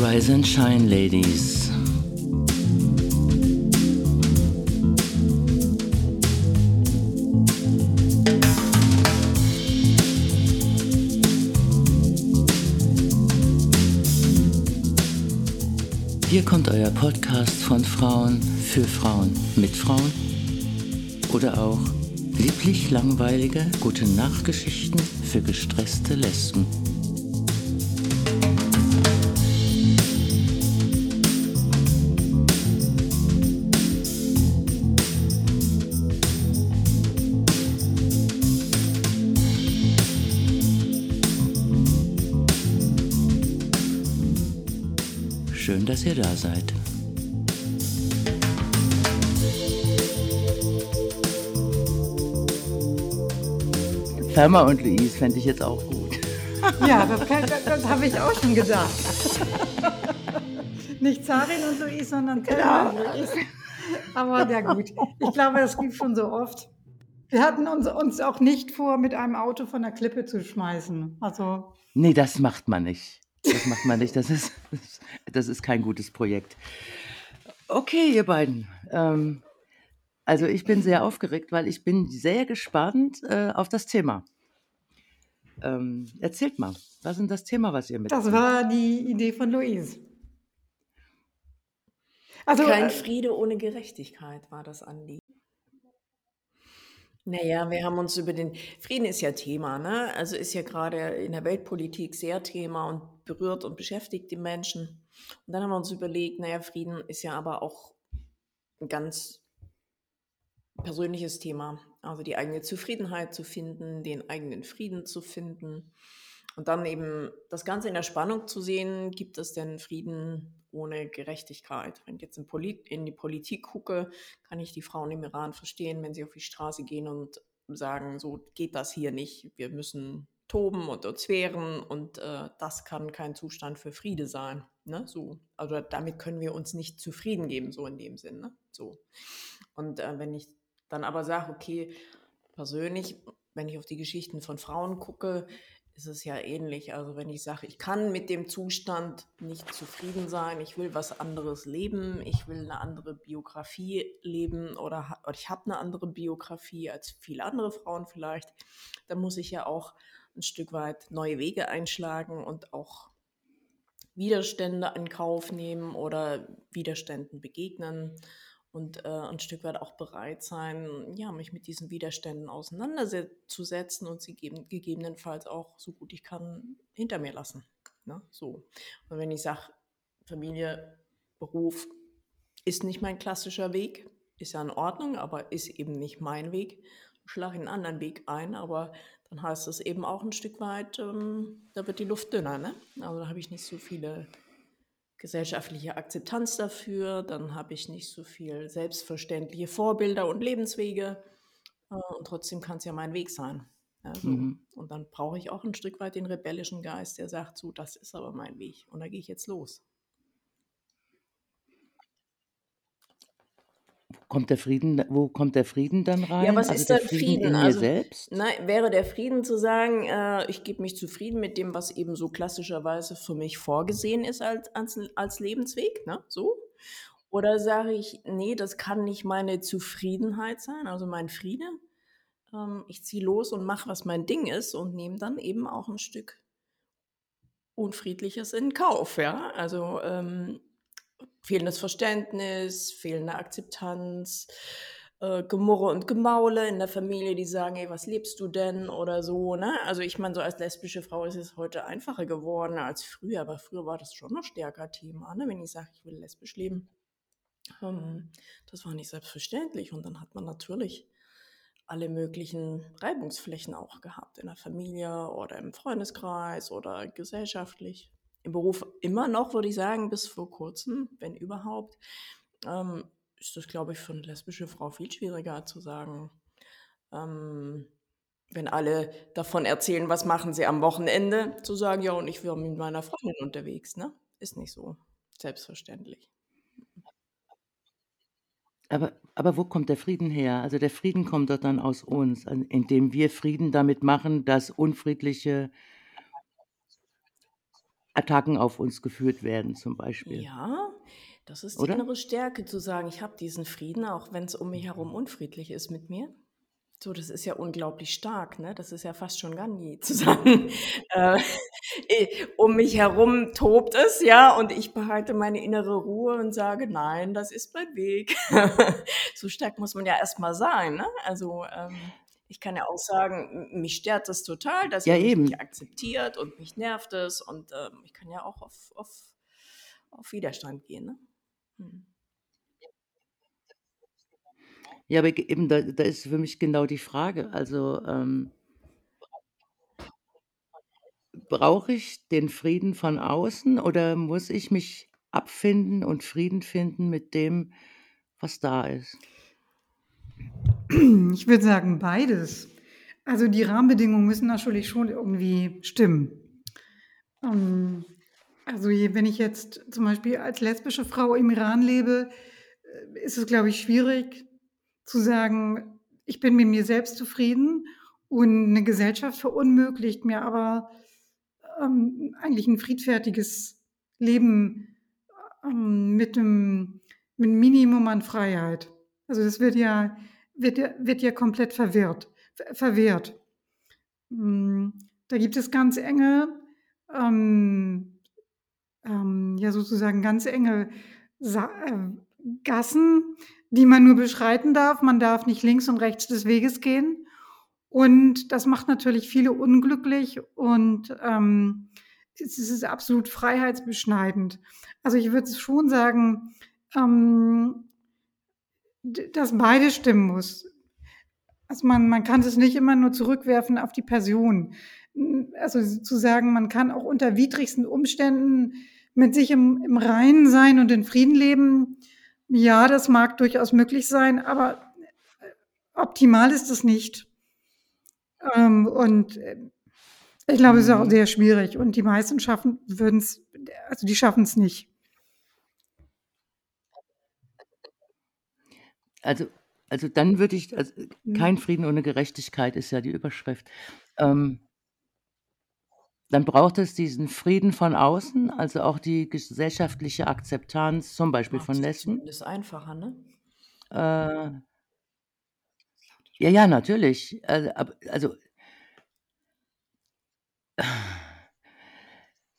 Rise and shine, ladies. Hier kommt euer Podcast von Frauen für Frauen mit Frauen oder auch lieblich langweilige gute Nachtgeschichten für gestresste Lesben. Dass ihr da seid. Thelma und Louise fände ich jetzt auch gut. Ja, das, das, das habe ich auch schon gedacht. Nicht Zarin und Louise, sondern Thelma und Louise. Aber ja gut, ich glaube, das gibt schon so oft. Wir hatten uns, uns auch nicht vor, mit einem Auto von der Klippe zu schmeißen. Also Nee, das macht man nicht. Das macht man nicht. Das ist, das ist kein gutes Projekt. Okay, ihr beiden. Ähm, also ich bin sehr aufgeregt, weil ich bin sehr gespannt äh, auf das Thema. Ähm, erzählt mal, was ist das Thema, was ihr mit? das war die Idee von Louise. Also Kein äh, Friede ohne Gerechtigkeit war das Anliegen. Naja, wir haben uns über den Frieden ist ja Thema, ne? Also ist ja gerade in der Weltpolitik sehr Thema und berührt und beschäftigt die Menschen. Und dann haben wir uns überlegt, naja, Frieden ist ja aber auch ein ganz persönliches Thema. Also die eigene Zufriedenheit zu finden, den eigenen Frieden zu finden. Und dann eben das Ganze in der Spannung zu sehen, gibt es denn Frieden ohne Gerechtigkeit? Wenn ich jetzt in, Polit in die Politik gucke, kann ich die Frauen im Iran verstehen, wenn sie auf die Straße gehen und sagen, so geht das hier nicht. Wir müssen toben und uns wehren und äh, das kann kein Zustand für Friede sein. Ne? So, also damit können wir uns nicht zufrieden geben, so in dem Sinn. Ne? So. Und äh, wenn ich dann aber sage, okay, persönlich, wenn ich auf die Geschichten von Frauen gucke, ist es ja ähnlich. Also wenn ich sage, ich kann mit dem Zustand nicht zufrieden sein, ich will was anderes leben, ich will eine andere Biografie leben oder, oder ich habe eine andere Biografie als viele andere Frauen vielleicht, dann muss ich ja auch ein Stück weit neue Wege einschlagen und auch Widerstände in Kauf nehmen oder Widerständen begegnen und äh, ein Stück weit auch bereit sein, ja, mich mit diesen Widerständen auseinanderzusetzen und sie geben, gegebenenfalls auch so gut ich kann hinter mir lassen. Ne? So. Und wenn ich sage, Familie, Beruf ist nicht mein klassischer Weg, ist ja in Ordnung, aber ist eben nicht mein Weg, schlage einen anderen Weg ein, aber dann heißt es eben auch ein Stück weit, ähm, da wird die Luft dünner. Ne? Also da habe ich nicht so viele gesellschaftliche Akzeptanz dafür, dann habe ich nicht so viel selbstverständliche Vorbilder und Lebenswege äh, und trotzdem kann es ja mein Weg sein. Ja, so. Mhm. Und dann brauche ich auch ein Stück weit den rebellischen Geist, der sagt, so, das ist aber mein Weg und da gehe ich jetzt los. Kommt der Frieden, wo kommt der Frieden dann rein? Ja, was also ist der denn Frieden, Frieden? in mir Also, selbst? Nein, wäre der Frieden zu sagen, äh, ich gebe mich zufrieden mit dem, was eben so klassischerweise für mich vorgesehen ist als, als, als Lebensweg, ne? So? Oder sage ich, nee, das kann nicht meine Zufriedenheit sein, also mein Friede. Ähm, ich ziehe los und mache, was mein Ding ist und nehme dann eben auch ein Stück Unfriedliches in Kauf, ja. Also ähm, fehlendes Verständnis, fehlende Akzeptanz, äh, Gemurre und Gemaule in der Familie, die sagen, ey, was lebst du denn oder so, ne? Also ich meine, so als lesbische Frau ist es heute einfacher geworden als früher, aber früher war das schon noch stärker Thema, ne? Wenn ich sage, ich will lesbisch leben. Ähm, das war nicht selbstverständlich und dann hat man natürlich alle möglichen Reibungsflächen auch gehabt, in der Familie oder im Freundeskreis oder gesellschaftlich. Im Beruf immer noch, würde ich sagen, bis vor kurzem, wenn überhaupt, ähm, ist das, glaube ich, für eine lesbische Frau viel schwieriger zu sagen, ähm, wenn alle davon erzählen, was machen sie am Wochenende, zu sagen, ja, und ich war mit meiner Freundin unterwegs, ne? ist nicht so selbstverständlich. Aber, aber wo kommt der Frieden her? Also der Frieden kommt doch dann aus uns, indem wir Frieden damit machen, dass unfriedliche Attacken auf uns geführt werden, zum Beispiel. Ja, das ist die Oder? innere Stärke, zu sagen, ich habe diesen Frieden, auch wenn es um mich herum unfriedlich ist mit mir. So, das ist ja unglaublich stark, ne? Das ist ja fast schon Gandhi zu sagen. äh, um mich herum tobt es, ja, und ich behalte meine innere Ruhe und sage, nein, das ist mein Weg. so stark muss man ja erstmal sein, ne? Also ähm, ich kann ja auch sagen, mich stört das total, dass Ja, ihr mich akzeptiert und mich nervt es und ähm, ich kann ja auch auf, auf, auf Widerstand gehen, ne? Hm. Ja, aber eben da, da ist für mich genau die Frage. Also ähm, brauche ich den Frieden von außen oder muss ich mich abfinden und Frieden finden mit dem, was da ist? Ich würde sagen, beides. Also die Rahmenbedingungen müssen natürlich schon irgendwie stimmen. Ähm, also wenn ich jetzt zum Beispiel als lesbische Frau im Iran lebe, äh, ist es, glaube ich, schwierig zu sagen, ich bin mit mir selbst zufrieden und eine Gesellschaft verunmöglicht mir aber ähm, eigentlich ein friedfertiges Leben ähm, mit einem mit einem Minimum an Freiheit. Also das wird ja, wird ja, wird ja komplett verwirrt, ver- verwehrt. Mm, Da gibt es ganz enge, ähm, ähm, ja sozusagen ganz enge Sa äh, Gassen, die man nur beschreiten darf. Man darf nicht links und rechts des Weges gehen. Und das macht natürlich viele unglücklich und ähm, es ist absolut freiheitsbeschneidend. Also ich würde schon sagen, ähm, dass beides stimmen muss. Also man, man kann es nicht immer nur zurückwerfen auf die Person. Also zu sagen, man kann auch unter widrigsten Umständen mit sich im, im Reinen sein und in Frieden leben, ja, das mag durchaus möglich sein, aber optimal ist es nicht. Ähm, und äh, ich glaube, es ist auch Mhm. sehr schwierig. Und die meisten schaffen würden es, also die schaffen es nicht. Also, also dann würde ich, also Mhm. kein Frieden ohne Gerechtigkeit ist ja die Überschrift. Ähm, dann braucht es diesen Frieden von außen, also auch die gesellschaftliche Akzeptanz, zum Beispiel von es Lesben. zumindest einfacher, ne? Äh, ja, ja, natürlich. Also, ab- also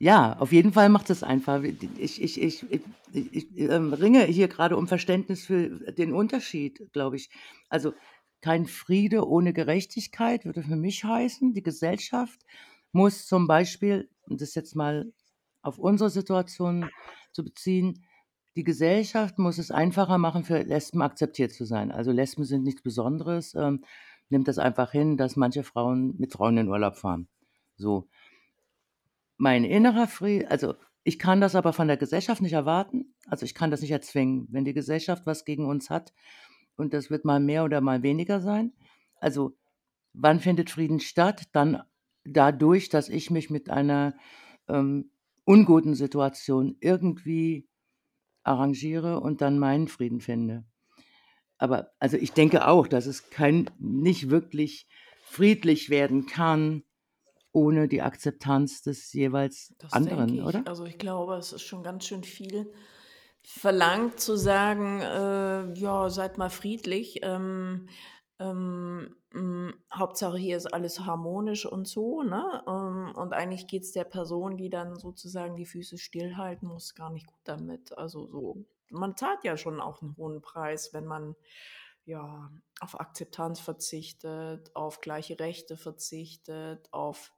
ja, auf jeden Fall macht es einfach. Ich, ich, ich, ich, ich ähm, ringe hier gerade um Verständnis für den Unterschied, glaube ich. Also kein Friede ohne Gerechtigkeit würde für mich heißen, die Gesellschaft muss zum Beispiel, und das jetzt mal auf unsere Situation zu beziehen, die Gesellschaft muss es einfacher machen, für Lesben akzeptiert zu sein. Also Lesben sind nichts Besonderes. Ähm, nimmt das einfach hin, dass manche Frauen mit Frauen in Urlaub fahren. So. Mein innerer Frieden, also ich kann das aber von der Gesellschaft nicht erwarten. Also ich kann das nicht erzwingen. Wenn die Gesellschaft was gegen uns hat, und das wird mal mehr oder mal weniger sein. Also wann findet Frieden statt? Dann dadurch, dass ich mich mit einer ähm, unguten Situation irgendwie arrangiere und dann meinen Frieden finde. Aber also ich denke auch, dass es kein nicht wirklich friedlich werden kann ohne die Akzeptanz des jeweils Das anderen, ich. oder? Also ich glaube, es ist schon ganz schön viel verlangt zu sagen, äh, ja, seid mal friedlich. Ähm, ähm, mh, Hauptsache hier ist alles harmonisch und so, ne? Ähm, und eigentlich geht es der Person, die dann sozusagen die Füße stillhalten muss, gar nicht gut damit. Also so, man zahlt ja schon auch einen hohen Preis, wenn man ja auf Akzeptanz verzichtet, auf gleiche Rechte verzichtet, auf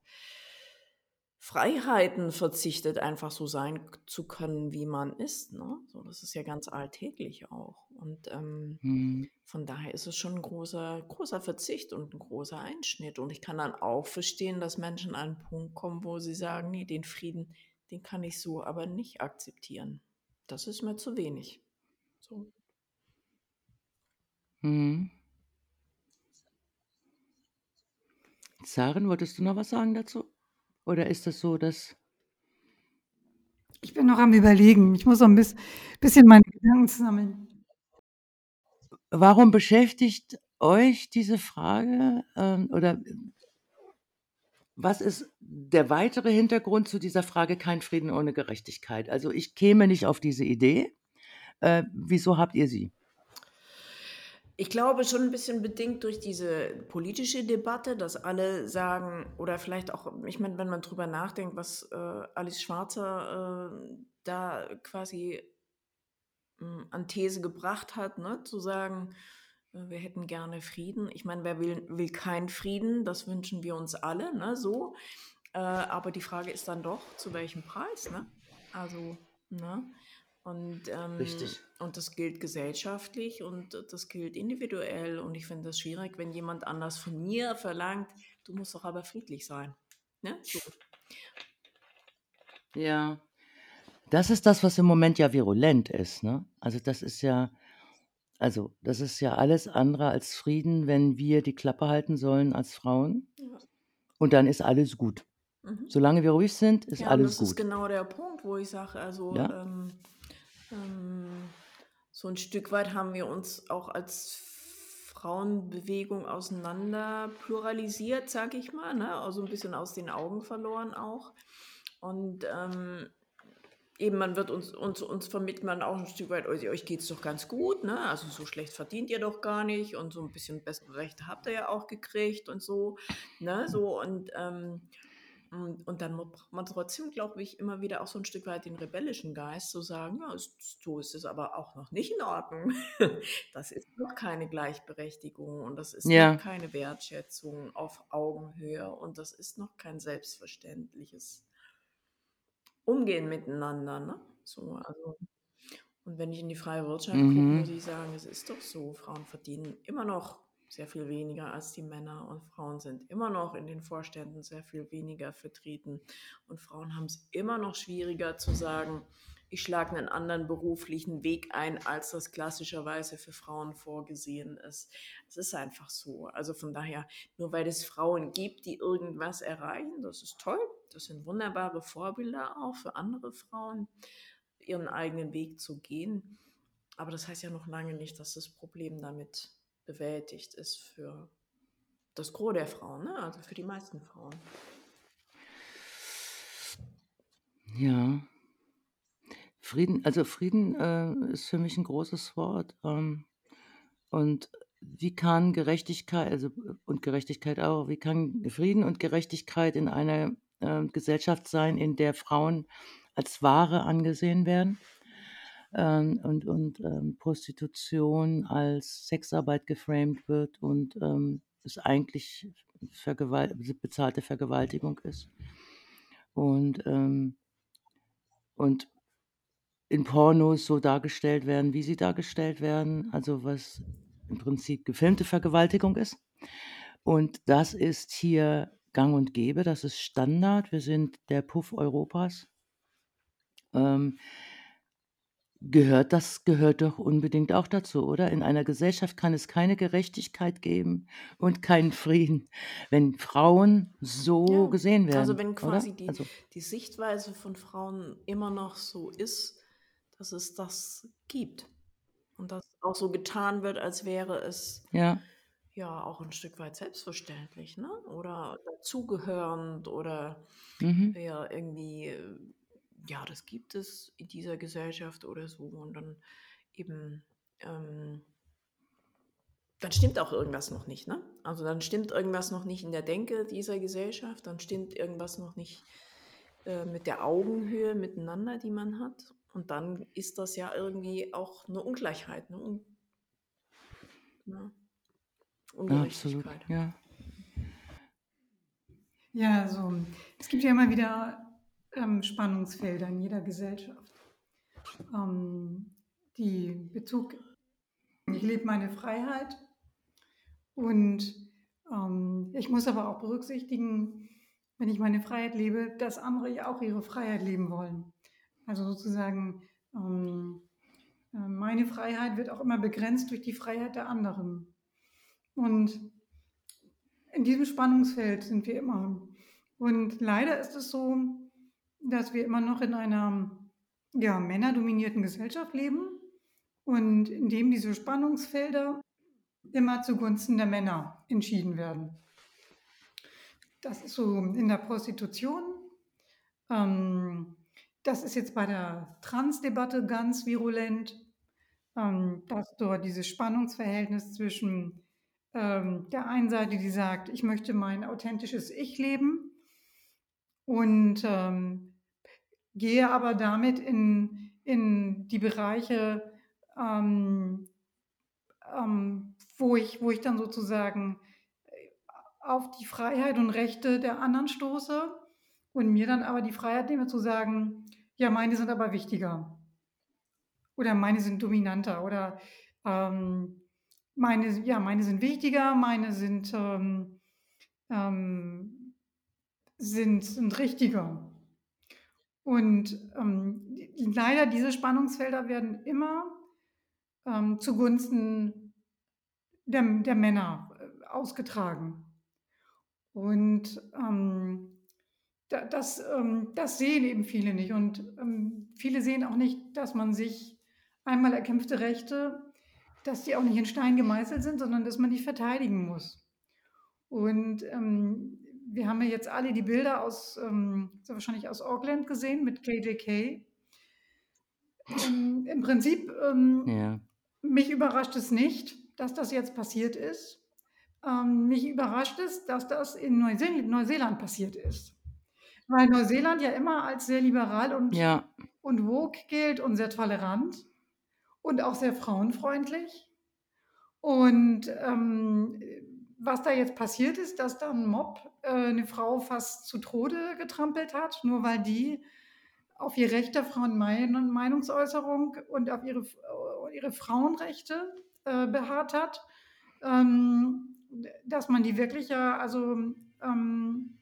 Freiheiten verzichtet, einfach so sein zu können, wie man ist. Ne? So, das ist ja ganz alltäglich auch. Und ähm, Hm. von daher ist es schon ein großer, großer Verzicht und ein großer Einschnitt. Und ich kann dann auch verstehen, dass Menschen an einen Punkt kommen, wo sie sagen, nee, den Frieden, den kann ich so aber nicht akzeptieren. Das ist mir zu wenig. So. Hm. Saren, wolltest du noch was sagen dazu? Oder ist das so, dass Ich bin noch am Überlegen. Ich muss noch ein bisschen meine Gedanken sammeln. Warum beschäftigt euch diese Frage ähm, oder was ist der weitere Hintergrund zu dieser Frage kein Frieden ohne Gerechtigkeit? Also ich käme nicht auf diese Idee. Äh, wieso habt ihr sie? Ich glaube schon ein bisschen bedingt durch diese politische Debatte, dass alle sagen, oder vielleicht auch, ich meine, wenn man drüber nachdenkt, was äh, Alice Schwarzer äh, da quasi äh, an These gebracht hat, ne, zu sagen, äh, wir hätten gerne Frieden. Ich meine, wer will, will keinen Frieden? Das wünschen wir uns alle, ne, so. Äh, aber die Frage ist dann doch, zu welchem Preis, ne? Also, ne? Und, ähm, Richtig. und das gilt gesellschaftlich und das gilt individuell. Und ich finde das schwierig, wenn jemand anders von mir verlangt, du musst doch aber friedlich sein. Ne? So. Ja. Das ist das, was im Moment ja virulent ist. Ne? Also das ist ja, also das ist ja alles andere als Frieden, wenn wir die Klappe halten sollen als Frauen. Ja. Und dann ist alles gut. Mhm. Solange wir ruhig sind, ist Ja, alles das ist gut. genau der Punkt, wo ich sage, also Ja. ähm, ähm, so ein Stück weit haben wir uns auch als Frauenbewegung auseinander pluralisiert, sag ich mal, ne? also ein bisschen aus den Augen verloren auch. Und ähm, eben, man wird uns, uns, uns vermittelt man auch ein Stück weit, euch, geht es doch ganz gut, ne? Also so schlecht verdient ihr doch gar nicht und so ein bisschen bessere Rechte habt ihr ja auch gekriegt und so, ne? So und ähm, und, und dann braucht man trotzdem, glaube ich, immer wieder auch so ein Stück weit den rebellischen Geist zu sagen, ja, ist, so ist es aber auch noch nicht in Ordnung. Das ist noch keine Gleichberechtigung und das ist Ja. noch keine Wertschätzung auf Augenhöhe und das ist noch kein selbstverständliches Umgehen miteinander. Ne? So, also, und wenn ich in die freie Wirtschaft gucke, Mhm. muss ich sagen, es ist doch so, Frauen verdienen immer noch sehr viel weniger als die Männer und Frauen sind immer noch in den Vorständen sehr viel weniger vertreten und Frauen haben es immer noch schwieriger zu sagen, ich schlage einen anderen beruflichen Weg ein, als das klassischerweise für Frauen vorgesehen ist. Es ist einfach so. Also von daher, nur weil es Frauen gibt, die irgendwas erreichen, das ist toll. Das sind wunderbare Vorbilder auch für andere Frauen, ihren eigenen Weg zu gehen. Aber das heißt ja noch lange nicht, dass das Problem damit bewältigt ist für das Gros der Frauen, ne? also für die meisten Frauen. Ja. Frieden, also Frieden äh, ist für mich ein großes Wort. Ähm, und wie kann Gerechtigkeit, also und Gerechtigkeit auch, wie kann Frieden und Gerechtigkeit in einer äh, Gesellschaft sein, in der Frauen als Ware angesehen werden ähm, und, und ähm, Prostitution als Sexarbeit geframed wird und ähm, es eigentlich Vergewalt bezahlte Vergewaltigung ist. Und, ähm, und in Pornos so dargestellt werden, wie sie dargestellt werden, also was im Prinzip gefilmte Vergewaltigung ist. Und das ist hier gang und gäbe, das ist Standard. Wir sind der Puff Europas. Ähm, gehört das gehört doch unbedingt auch dazu, oder? In einer Gesellschaft kann es keine Gerechtigkeit geben und keinen Frieden, wenn Frauen so Ja, gesehen werden, also wenn oder? quasi die, Also die Sichtweise von Frauen immer noch so ist, dass es das gibt und dass auch so getan wird, als wäre es ja, ja auch ein Stück weit selbstverständlich, ne? Oder dazugehörend oder mhm. ja irgendwie, äh, ja, das gibt es in dieser Gesellschaft oder so und dann eben, ähm, dann stimmt auch irgendwas noch nicht, ne? Also dann stimmt irgendwas noch nicht in der Denke dieser Gesellschaft, dann stimmt irgendwas noch nicht äh, mit der Augenhöhe miteinander, die man hat. Und dann ist das ja irgendwie auch eine Ungleichheit, eine Un ne? absolut, Ungerechtigkeit. ja. Ja, so. Es gibt ja immer wieder ähm, Spannungsfelder in jeder Gesellschaft. Ähm, die Bezug, ich lebe meine Freiheit und ähm, ich muss aber auch berücksichtigen, wenn ich meine Freiheit lebe, dass andere ja auch ihre Freiheit leben wollen. Also sozusagen, ähm, äh, meine Freiheit wird auch immer begrenzt durch die Freiheit der anderen. Und in diesem Spannungsfeld sind wir immer. Und leider ist es so, dass wir immer noch in einer ja, männerdominierten Gesellschaft leben und in dem diese Spannungsfelder immer zugunsten der Männer entschieden werden. Das ist so in der Prostitution. Ähm, das ist jetzt bei der Trans-Debatte ganz virulent, ähm, dass dort dieses Spannungsverhältnis zwischen ähm, der einen Seite, die sagt, ich möchte mein authentisches Ich leben und ähm, gehe aber damit in, in die Bereiche, ähm, ähm, wo, ich, wo ich dann sozusagen auf die Freiheit und Rechte der anderen stoße und mir dann aber die Freiheit nehme zu sagen, ja, meine sind aber wichtiger oder meine sind dominanter oder ähm, meine, ja, meine sind wichtiger, meine sind, ähm, ähm, sind, sind richtiger. Und ähm, leider diese Spannungsfelder werden immer ähm, zugunsten der, der Männer äh, ausgetragen. Und ähm, das, ähm, das sehen eben viele nicht. Und ähm, viele sehen auch nicht, dass man sich einmal erkämpfte Rechte, dass die auch nicht in Stein gemeißelt sind, sondern dass man die verteidigen muss. Und ähm, wir haben ja jetzt alle die Bilder aus, ähm, wahrscheinlich aus Auckland gesehen mit KJK. Ähm, Im Prinzip, ähm, ja. mich überrascht es nicht, dass das jetzt passiert ist. Ähm, mich überrascht es, dass das in Neuseel Neuseeland passiert ist. Weil Neuseeland ja immer als sehr liberal und, ja. und woke gilt und sehr tolerant und auch sehr frauenfreundlich. Und ähm, was da jetzt passiert ist, dass da ein Mob äh, eine Frau fast zu Tode getrampelt hat, nur weil die auf ihr Recht der Frauen Meinungsäußerung und auf ihre, äh, ihre Frauenrechte äh, beharrt hat, ähm, dass man die wirklich ja also ähm,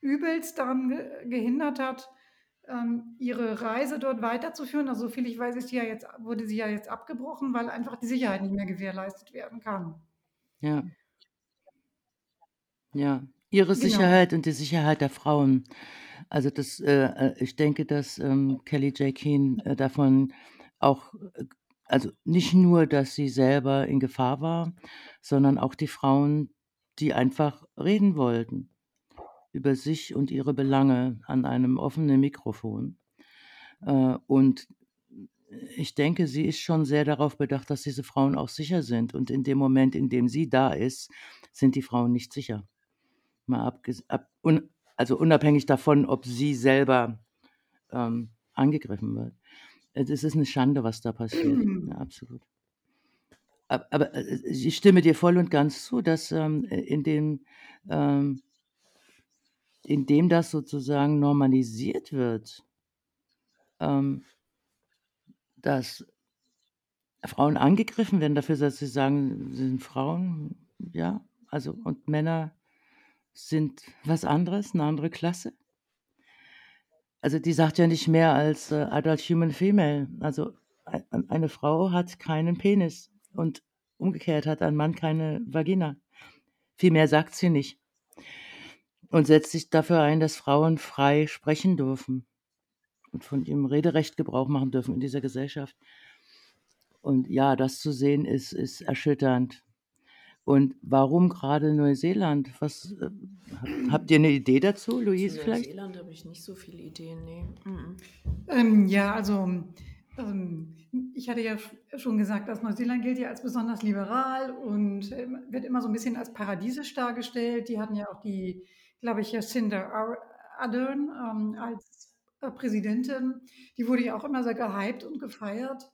übelst daran ge gehindert hat, ähm, ihre Reise dort weiterzuführen. Also soviel ich weiß, ist die ja jetzt, wurde sie ja jetzt abgebrochen, weil einfach die Sicherheit nicht mehr gewährleistet werden kann. Ja. Ja, ihre Genau. Sicherheit und die Sicherheit der Frauen. Also das, äh, äh ich denke, dass ähm, Kelly J. Keen äh, davon auch, äh, also nicht nur, dass sie selber in Gefahr war, sondern auch die Frauen, die einfach reden wollten über sich und ihre Belange an einem offenen Mikrofon. Äh, und ich denke, sie ist schon sehr darauf bedacht, dass diese Frauen auch sicher sind. Und in dem Moment, in dem sie da ist, sind die Frauen nicht sicher. Mal abges ab, un also unabhängig davon, ob sie selber ähm, angegriffen wird. Es ist eine Schande, was da passiert. Ja, absolut. Aber, aber äh, ich stimme dir voll und ganz zu, dass ähm, in dem ähm, indem das sozusagen normalisiert wird, ähm, dass Frauen angegriffen werden dafür, dass sie sagen, sie sind Frauen, ja, also und Männer sind was anderes, eine andere Klasse. Also die sagt ja nicht mehr als äh, Adult Human Female. Also eine Frau hat keinen Penis und umgekehrt hat ein Mann keine Vagina. Viel mehr sagt sie nicht und setzt sich dafür ein, dass Frauen frei sprechen dürfen und von ihrem Rederecht Gebrauch machen dürfen in dieser Gesellschaft. Und ja, das zu sehen ist, ist erschütternd. Und warum gerade Neuseeland? Was äh, habt ihr eine Idee dazu, Louise? Zu Neuseeland habe ich nicht so viele Ideen, nee. Mhm. Ähm, ja, also ähm, ich hatte ja schon gesagt, dass Neuseeland gilt ja als besonders liberal und äh, wird immer so ein bisschen als paradiesisch dargestellt. Die hatten ja auch die, glaube ich, Jacinda Ardern ähm, als äh, Präsidentin. Die wurde ja auch immer sehr gehypt und gefeiert.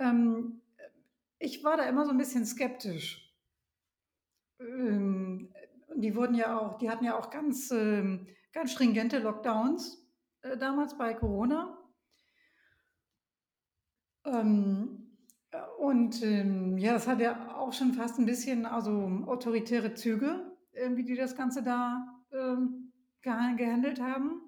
Ähm, ich war da immer so ein bisschen skeptisch ähm, die wurden ja auch, die hatten ja auch ganz, ähm, ganz stringente Lockdowns äh, damals bei Corona. Ähm, und ähm, ja, das hat ja auch schon fast ein bisschen also autoritäre Züge, äh, wie die das Ganze da ähm, gehandelt haben.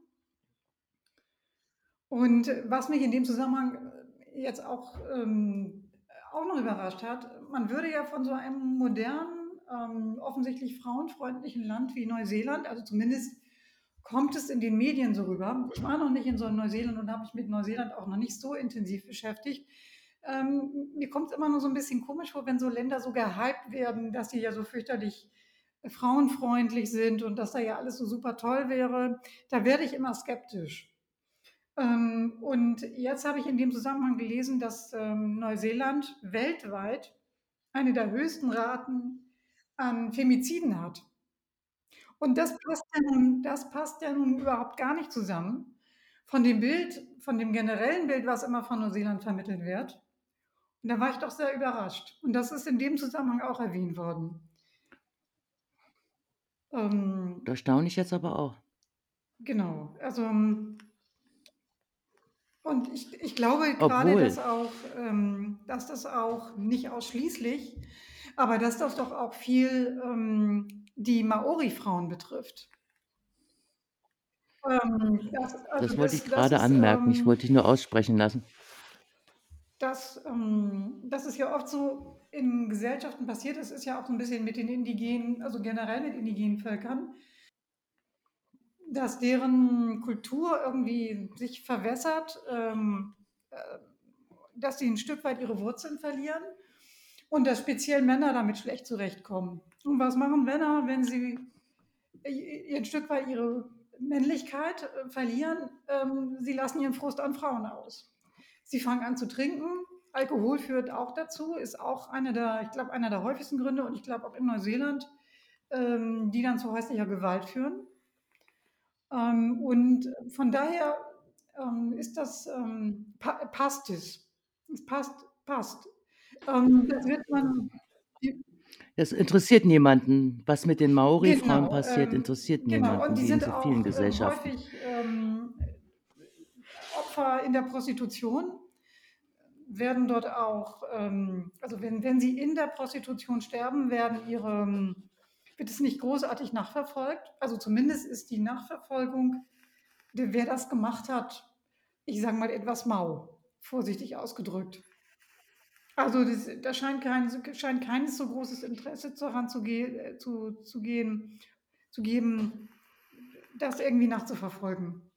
Und was mich in dem Zusammenhang jetzt auch, ähm, auch noch überrascht hat, man würde ja von so einem modernen ähm, offensichtlich frauenfreundlichen Land wie Neuseeland, also zumindest kommt es in den Medien so rüber. Ich war noch nicht in so Neuseeland und habe mich mit Neuseeland auch noch nicht so intensiv beschäftigt. Ähm, mir kommt es immer nur so ein bisschen komisch vor, wenn so Länder so gehypt werden, dass sie ja so fürchterlich frauenfreundlich sind und dass da ja alles so super toll wäre. Da werde ich immer skeptisch. Ähm, und jetzt habe ich in dem Zusammenhang gelesen, dass ähm, Neuseeland weltweit eine der höchsten Raten an Femiziden hat. Und das passt ja nun, das passt ja nun überhaupt gar nicht zusammen von dem Bild, von dem generellen Bild, was immer von Neuseeland vermittelt wird. Und da war ich doch sehr überrascht. Und das ist in dem Zusammenhang auch erwähnt worden. Ähm, da staune ich jetzt aber auch. Genau. Also ähm, und ich, ich glaube gerade, dass, auch, ähm, dass das auch nicht ausschließlich, aber dass das doch auch viel ähm, die Maori-Frauen betrifft. Ähm, das, also das, wollte ich gerade anmerken, ich ähm, wollte dich nur aussprechen lassen. Dass, ähm, dass es ja oft so in Gesellschaften passiert ist, ist ja auch so ein bisschen mit den indigenen, also generell mit indigenen Völkern, dass deren Kultur irgendwie sich verwässert, ähm, äh, dass sie ein Stück weit ihre Wurzeln verlieren und dass speziell Männer damit schlecht zurechtkommen. Und was machen Männer, wenn sie ein Stück weit ihre Männlichkeit äh, verlieren? Ähm, sie lassen ihren Frust an Frauen aus. Sie fangen an zu trinken. Alkohol führt auch dazu, ist auch einer der, ich glaube, einer der häufigsten Gründe und ich glaube auch in Neuseeland, ähm, die dann zu häuslicher Gewalt führen. Ähm, und von daher ist das, pa passt es. Es passt, passt. Ähm, das wird man. Das interessiert niemanden. Was mit den Maori-Frauen genau, passiert, ähm, interessiert genau. niemanden, und die sind in so vielen auch, Gesellschaften. häufig Opfer in der Prostitution werden dort auch, also wenn, wenn sie in der Prostitution sterben, werden ihre wird es nicht großartig nachverfolgt. Also zumindest ist die Nachverfolgung, wer das gemacht hat, ich sage mal etwas mau, vorsichtig ausgedrückt. Also das, da scheint kein, scheint kein so großes Interesse daran zu, ge zu, zu, gehen, zu geben, das irgendwie nachzuverfolgen.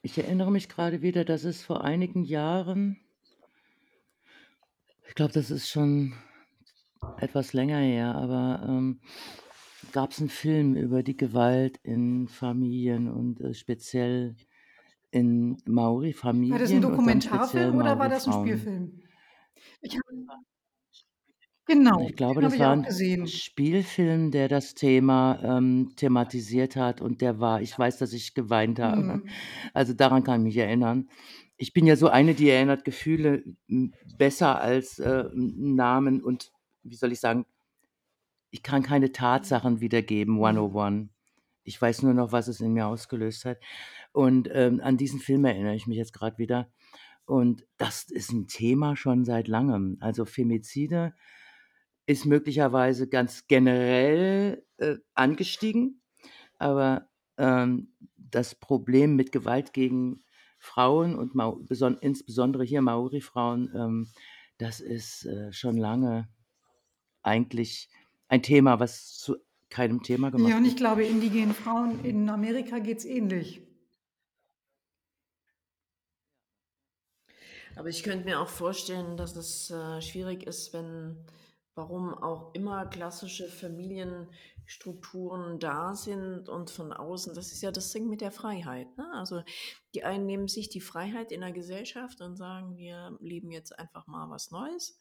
Ich erinnere mich gerade wieder, dass es vor einigen Jahren ich glaube, das ist schon etwas länger her, aber, ähm, es einen Film über die Gewalt in Familien und, äh, speziell in War das ein Dokumentarfilm oder war das ein Spielfilm? Ich habe Genau, Ich glaube, das war ein Spielfilm, der das Thema, ähm, thematisiert hat und der war ich weiß, dass ich geweint habe. Mhm. Also, daran kann ich mich erinnern. Ich bin ja so eine, die erinnert Gefühle besser als äh, Namen und wie soll ich sagen, ich kann keine Tatsachen wiedergeben, 101. Ich weiß nur noch, was es in mir ausgelöst hat. Und ähm, an diesen Film erinnere ich mich jetzt gerade wieder. Und das ist ein Thema schon seit langem. Also Femizide ist möglicherweise ganz generell äh, angestiegen, aber ähm, das Problem mit Gewalt gegen Frauen und Mau insbesondere hier Maori-Frauen, ähm, das ist äh, schon lange eigentlich ein Thema, was zu keinem Thema gemacht Ja, und ich glaube, indigenen Frauen in Amerika geht es ähnlich. Aber ich könnte mir auch vorstellen, dass es äh, schwierig ist, wenn warum auch immer klassische Familienstrukturen da sind und von außen. Das ist ja das Ding mit der Freiheit. Ne? Also die einen nehmen sich die Freiheit in der Gesellschaft und sagen, wir leben jetzt einfach mal was Neues.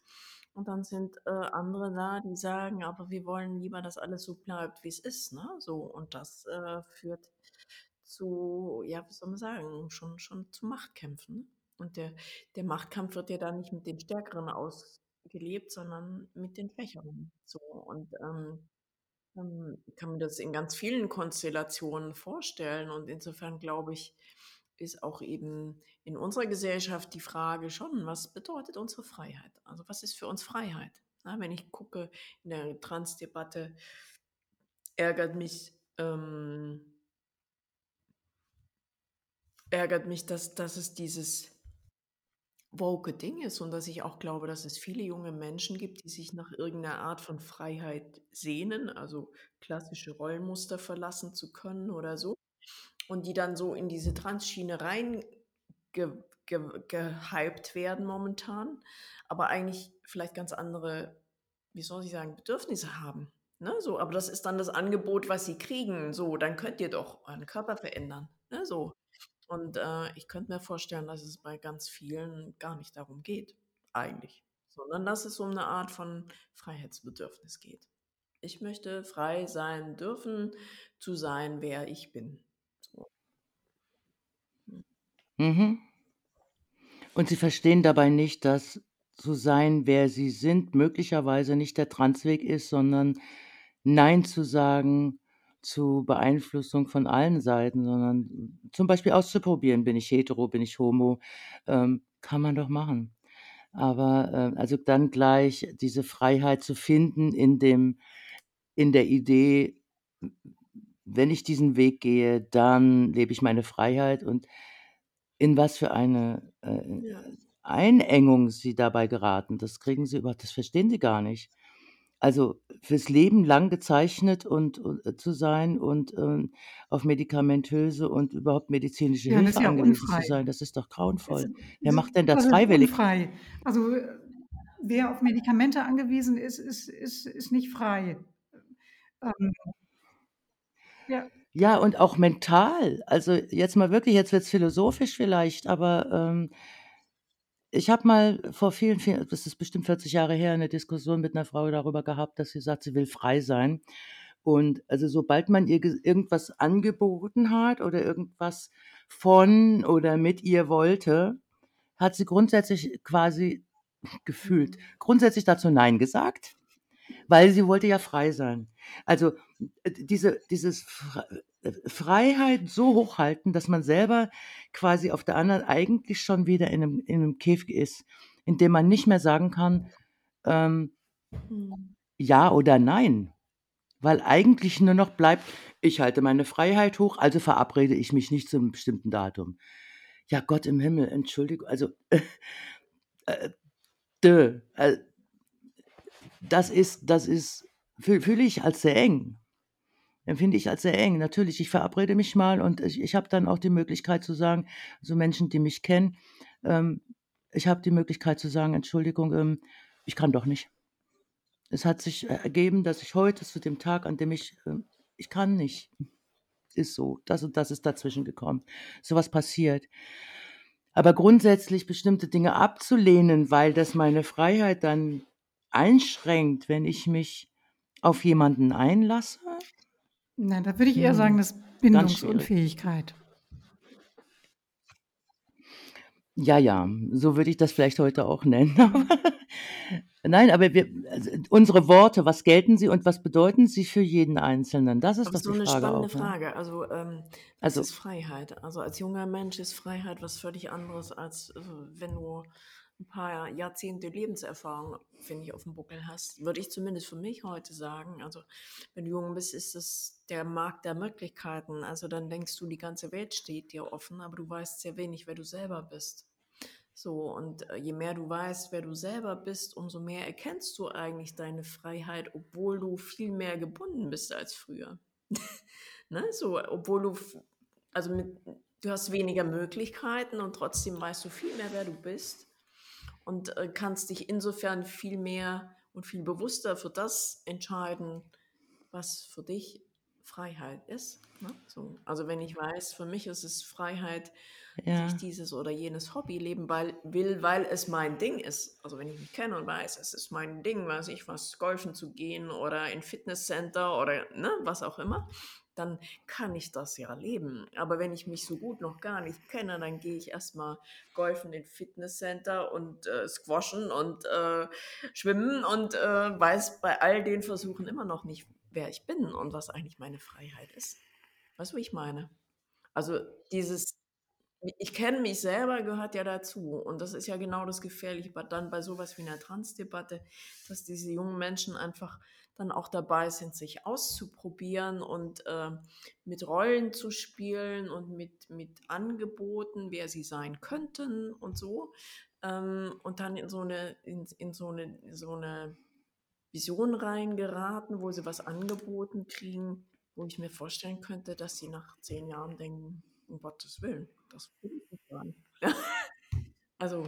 Und dann sind äh, andere da, die sagen, aber wir wollen lieber, dass alles so bleibt, wie es ist. Ne? So, und das äh, führt zu, ja, wie soll man sagen, schon, schon zu Machtkämpfen. Ne? Und der, der Machtkampf wird ja dann nicht mit den Stärkeren aus, gelebt, sondern mit den Schwächeren. So und ähm, ähm, kann mir das in ganz vielen Konstellationen vorstellen. Und insofern glaube ich, ist auch eben in unserer Gesellschaft die Frage schon, was bedeutet unsere Freiheit? Also was ist für uns Freiheit? Na, wenn ich gucke in der Transdebatte, ärgert mich, ähm, ärgert mich, dass, dass es dieses woke Ding ist und dass ich auch glaube, dass es viele junge Menschen gibt, die sich nach irgendeiner Art von Freiheit sehnen, also klassische Rollenmuster verlassen zu können oder so. Und die dann so in diese Transschiene rein ge, ge, gehypt werden momentan, aber eigentlich vielleicht ganz andere, wie soll ich sagen, Bedürfnisse haben. Ne, so, aber das ist dann das Angebot, was sie kriegen. So, dann könnt ihr doch euren Körper verändern. Ne, so. Und äh, ich könnte mir vorstellen, dass es bei ganz vielen gar nicht darum geht, eigentlich, sondern dass es um eine Art von Freiheitsbedürfnis geht. Ich möchte frei sein dürfen, zu sein, wer ich bin. So. Hm. Mhm. Und sie verstehen dabei nicht, dass zu sein, wer sie sind, möglicherweise nicht der Transweg ist, sondern Nein zu sagen zu Beeinflussung von allen Seiten, sondern zum Beispiel auszuprobieren, bin ich hetero, bin ich homo, ähm, kann man doch machen. Aber äh, also dann gleich diese Freiheit zu finden in dem, in der Idee, wenn ich diesen Weg gehe, dann lebe ich meine Freiheit und in was für eine äh. Einengung sie dabei geraten, das kriegen sie über, das verstehen sie gar nicht also fürs Leben lang gezeichnet und, und äh, zu sein und ähm, auf medikamentöse und überhaupt medizinische Ja, ist Hilfe ja angewiesen unfrei. zu sein, das ist doch grauenvoll. Wer das, macht denn ist freiwillig? unfrei. Also äh, wer auf Medikamente angewiesen ist, ist, ist, ist nicht frei. Ähm, ja. Ja, und auch mental. Also jetzt mal wirklich, jetzt wird's philosophisch vielleicht, aber ähm, ich habe mal vor vielen, vielen, das ist bestimmt 40 Jahre her, eine Diskussion mit einer Frau darüber gehabt, dass sie sagt, sie will frei sein. Und also sobald man ihr ge- irgendwas angeboten hat oder irgendwas von oder mit ihr wollte, hat sie grundsätzlich quasi gefühlt, Mhm. grundsätzlich dazu Nein gesagt, weil sie wollte ja frei sein. Also diese, dieses äh, Freiheit so hochhalten, dass man selber quasi auf der anderen eigentlich schon wieder in einem, in einem Käfig ist, in dem man nicht mehr sagen kann, ähm, Mhm. ja oder nein. Weil eigentlich nur noch bleibt, ich halte meine Freiheit hoch, also verabrede ich mich nicht zu einem bestimmten Datum. Ja, Gott im Himmel, Entschuldigung, also äh, dö, äh, das ist, das ist, fühle fühl ich als sehr eng. Empfinde ich als sehr eng. Natürlich, ich verabrede mich mal und ich, ich habe dann auch die Möglichkeit zu sagen, so Menschen, die mich kennen, ähm, ich habe die Möglichkeit zu sagen, Entschuldigung, ähm, ich kann doch nicht. Es hat sich äh, ergeben, dass ich heute zu dem Tag, an dem ich, ähm, ich kann nicht. Ist so. Das und das ist dazwischen gekommen. Sowas passiert. Aber grundsätzlich bestimmte Dinge abzulehnen, weil das meine Freiheit dann einschränkt, wenn ich mich auf jemanden einlasse, Nein, da würde ich eher sagen, hm, das ist. Bindungsunfähigkeit. Ja, ja, so würde ich das vielleicht heute auch nennen. Nein, aber wir, also unsere Worte, was gelten sie und was bedeuten sie für jeden Einzelnen? Das ist Aber doch so die eine Frage spannende auch. Ne? Frage. Also, ähm, was Also, ist Freiheit? Also als junger Mensch ist Freiheit was völlig anderes, als äh, wenn du ein paar Jahrzehnte Lebenserfahrung, finde ich, auf dem Buckel hast. Würde ich zumindest für mich heute sagen. Also, wenn du jung bist, ist es der Markt der Möglichkeiten. Also, dann denkst du, die ganze Welt steht dir offen, aber du weißt sehr wenig, wer du selber bist. So, und äh, je mehr du weißt, wer du selber bist, umso mehr erkennst du eigentlich deine Freiheit, obwohl du viel mehr gebunden bist als früher. ne? So, obwohl du, also mit, du hast weniger Möglichkeiten und trotzdem weißt du viel mehr, wer du bist und äh, kannst dich insofern viel mehr und viel bewusster für das entscheiden, was für dich Freiheit ist. Ne? So, also wenn ich weiß, für mich ist es Freiheit, dass ich ja, dieses oder jenes Hobby leben weil, will, weil es mein Ding ist. Also wenn ich mich kenne und weiß, es ist mein Ding, weiß ich was, golfen zu gehen oder in Fitnesscenter oder ne, was auch immer, dann kann ich das ja leben. Aber wenn ich mich so gut noch gar nicht kenne, dann gehe ich erstmal golfen in Fitnesscenter und äh, squashen und äh, schwimmen und äh, weiß bei all den Versuchen immer noch nicht, wer ich bin und was eigentlich meine Freiheit ist. Weißt du, wie ich meine? Also dieses ich kenne mich selber gehört ja dazu und das ist ja genau das Gefährliche bei dann bei so was wie 'ner Transdebatte, dass diese jungen Menschen einfach dann auch dabei sind, sich auszuprobieren und, äh, mit Rollen zu spielen und mit mit Angeboten, wer sie sein könnten und so, ähm, und dann in so 'ne in in so 'ne so 'ne Vision reingeraten, wo sie was angeboten kriegen, wo ich mir vorstellen könnte, dass sie nach 10 Jahren denken: „Um Gottes Willen, das will ich nicht hören.“ Ja. Also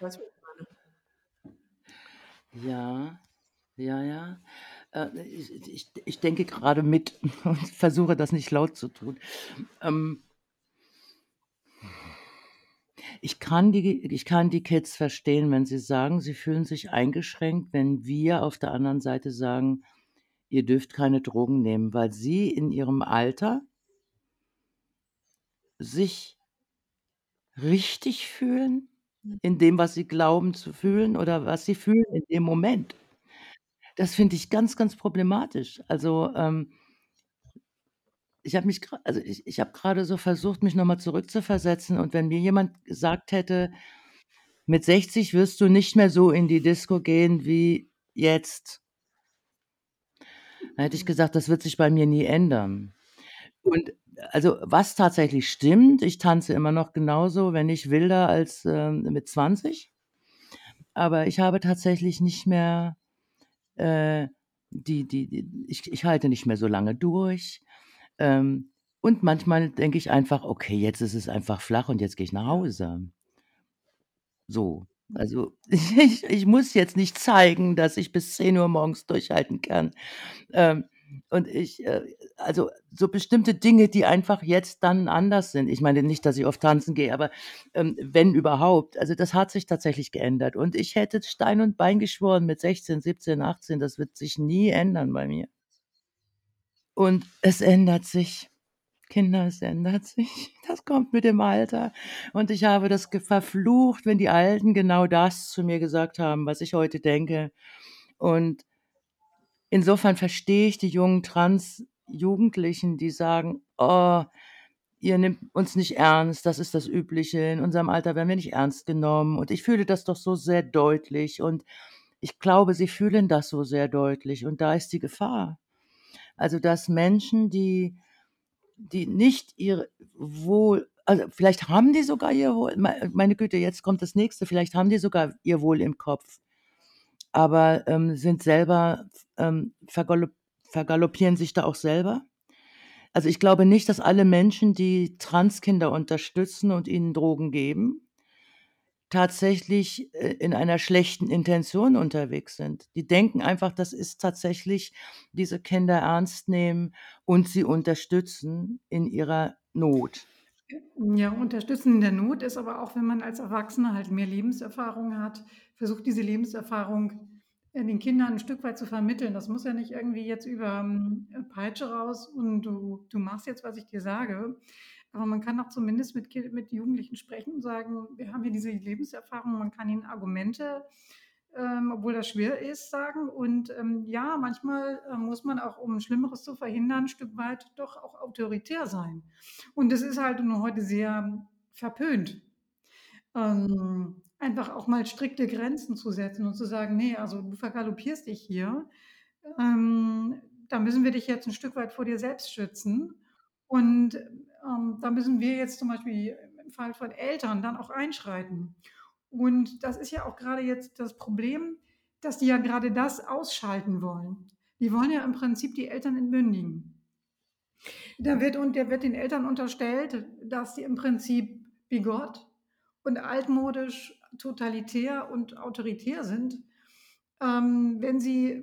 was ich meine? Ja, ja, ja. Äh, ich ich ich denke grade mit und versuche das nicht laut zu tun. Ähm ich kann die ich kann die Kids verstehen, wenn sie sagen, sie fühlen sich eingeschränkt, wenn wir auf der anderen Seite sagen: „Ihr dürft keine Drogen nehmen“, weil sie in ihrem Alter sich richtig fühlen in dem, was sie glauben zu fühlen oder was sie fühlen in dem Moment. Das finde ich ganz, ganz problematisch. Also, ähm ich habe mich also, ich ich habe grade so versucht, mich noch mal zurückzuversetzen und wenn mir jemand gesagt hätte: „Mit 60 wirst du nicht mehr so in die Disco gehen wie jetzt“ dann hätte ich gesagt, das wird sich bei mir nie ändern. Und also, was tatsächlich stimmt, ich tanze immer noch genauso, wenn nicht wilder als, ähm, mit 20. Aber ich habe tatsächlich nicht mehr, äh, die die die ich ich halte nicht mehr so lange durch. Ähm, und manchmal denke ich einfach: „Okay, jetzt ist es einfach flach und jetzt gehe ich nach. Hause.“ So, also, ich ich muss jetzt nicht zeigen, dass ich bis 10:00 morgens durchhalten kann. Ähm, und ich, äh also, so bestimmte Dinge, die einfach jetzt dann anders sind. Ich meine nicht, dass ich oft tanzen gehe, aber, ähm, wenn überhaupt. Also, das hat sich tatsächlich geändert und ich hätte Stein und Bein geschworen mit 16, 17, 18, das wird sich nie ändern bei mir. Und es ändert sich. Kinder, es ändert sich. Das kommt mit dem Alter. Und ich habe das verflucht, wenn die Alten genau das zu mir gesagt haben, was ich heute denke. Und insofern verstehe ich die jungen Transjugendlichen, die sagen: „Oh, ihr nehmt uns nicht ernst, das ist das Übliche. In unserem Alter werden wir nicht ernst genommen.“ Und ich fühle das doch so sehr deutlich und ich glaube, sie fühlen das so sehr deutlich und da ist die Gefahr. Also, dass Menschen, die die nicht ihr Wohl also, vielleicht haben die sogar ihr Wohl mei meine Güte, jetzt kommt das Nächste, vielleicht haben die sogar ihr Wohl im Kopf, aber, ähm, sind selber ähm, vergalo vergaloppieren sich da auch selber. Also, ich glaube nicht, dass alle Menschen, die Transkinder unterstützen und ihnen Drogen geben tatsächlich, äh, in einer schlechten Intention unterwegs sind. Die denken einfach, das ist tatsächlich diese Kinder ernst nehmen und sie unterstützen in ihrer Not. Ja, unterstützen in der Not ist aber auch, wenn man als Erwachsener halt mehr Lebenserfahrung hat, versucht diese Lebenserfahrung, den Kindern 'n Stück weit zu vermitteln. Das muss ja nicht irgendwie jetzt über, hm, äh, Peitsche raus und du du machst jetzt, was ich dir sage. Aber man kann auch zumindest mit mit Jugendlichen sprechen und sagen: „Wir haben hier diese Lebenserfahrung.“ Man kann ihnen Argumente, ähm, obwohl das schwer ist, sagen. Und, ähm, ja, manchmal, äh, muss man auch, um Schlimmeres zu verhindern, 'n Stück weit doch auch autoritär sein. Und das ist halt nur heute sehr verpönt, ähm, einfach auch mal strikte Grenzen zu setzen und zu sagen: „Ne, also, du vergaloppierst dich hier. Ähm, da müssen wir dich jetzt 'n Stück weit vor dir selbst schützen.“ Und, ähm, da müssen wir jetzt zum Beispiel im Fall von Eltern dann auch einschreiten. Und das ist ja auch grade jetzt das Problem, dass die ja grade das ausschalten wollen. Die wollen ja im Prinzip die Eltern entmündigen. Da wird und da wird den Eltern unterstellt, dass sie im Prinzip bigott und altmodisch, totalitär und autoritär sind, ähm, wenn sie,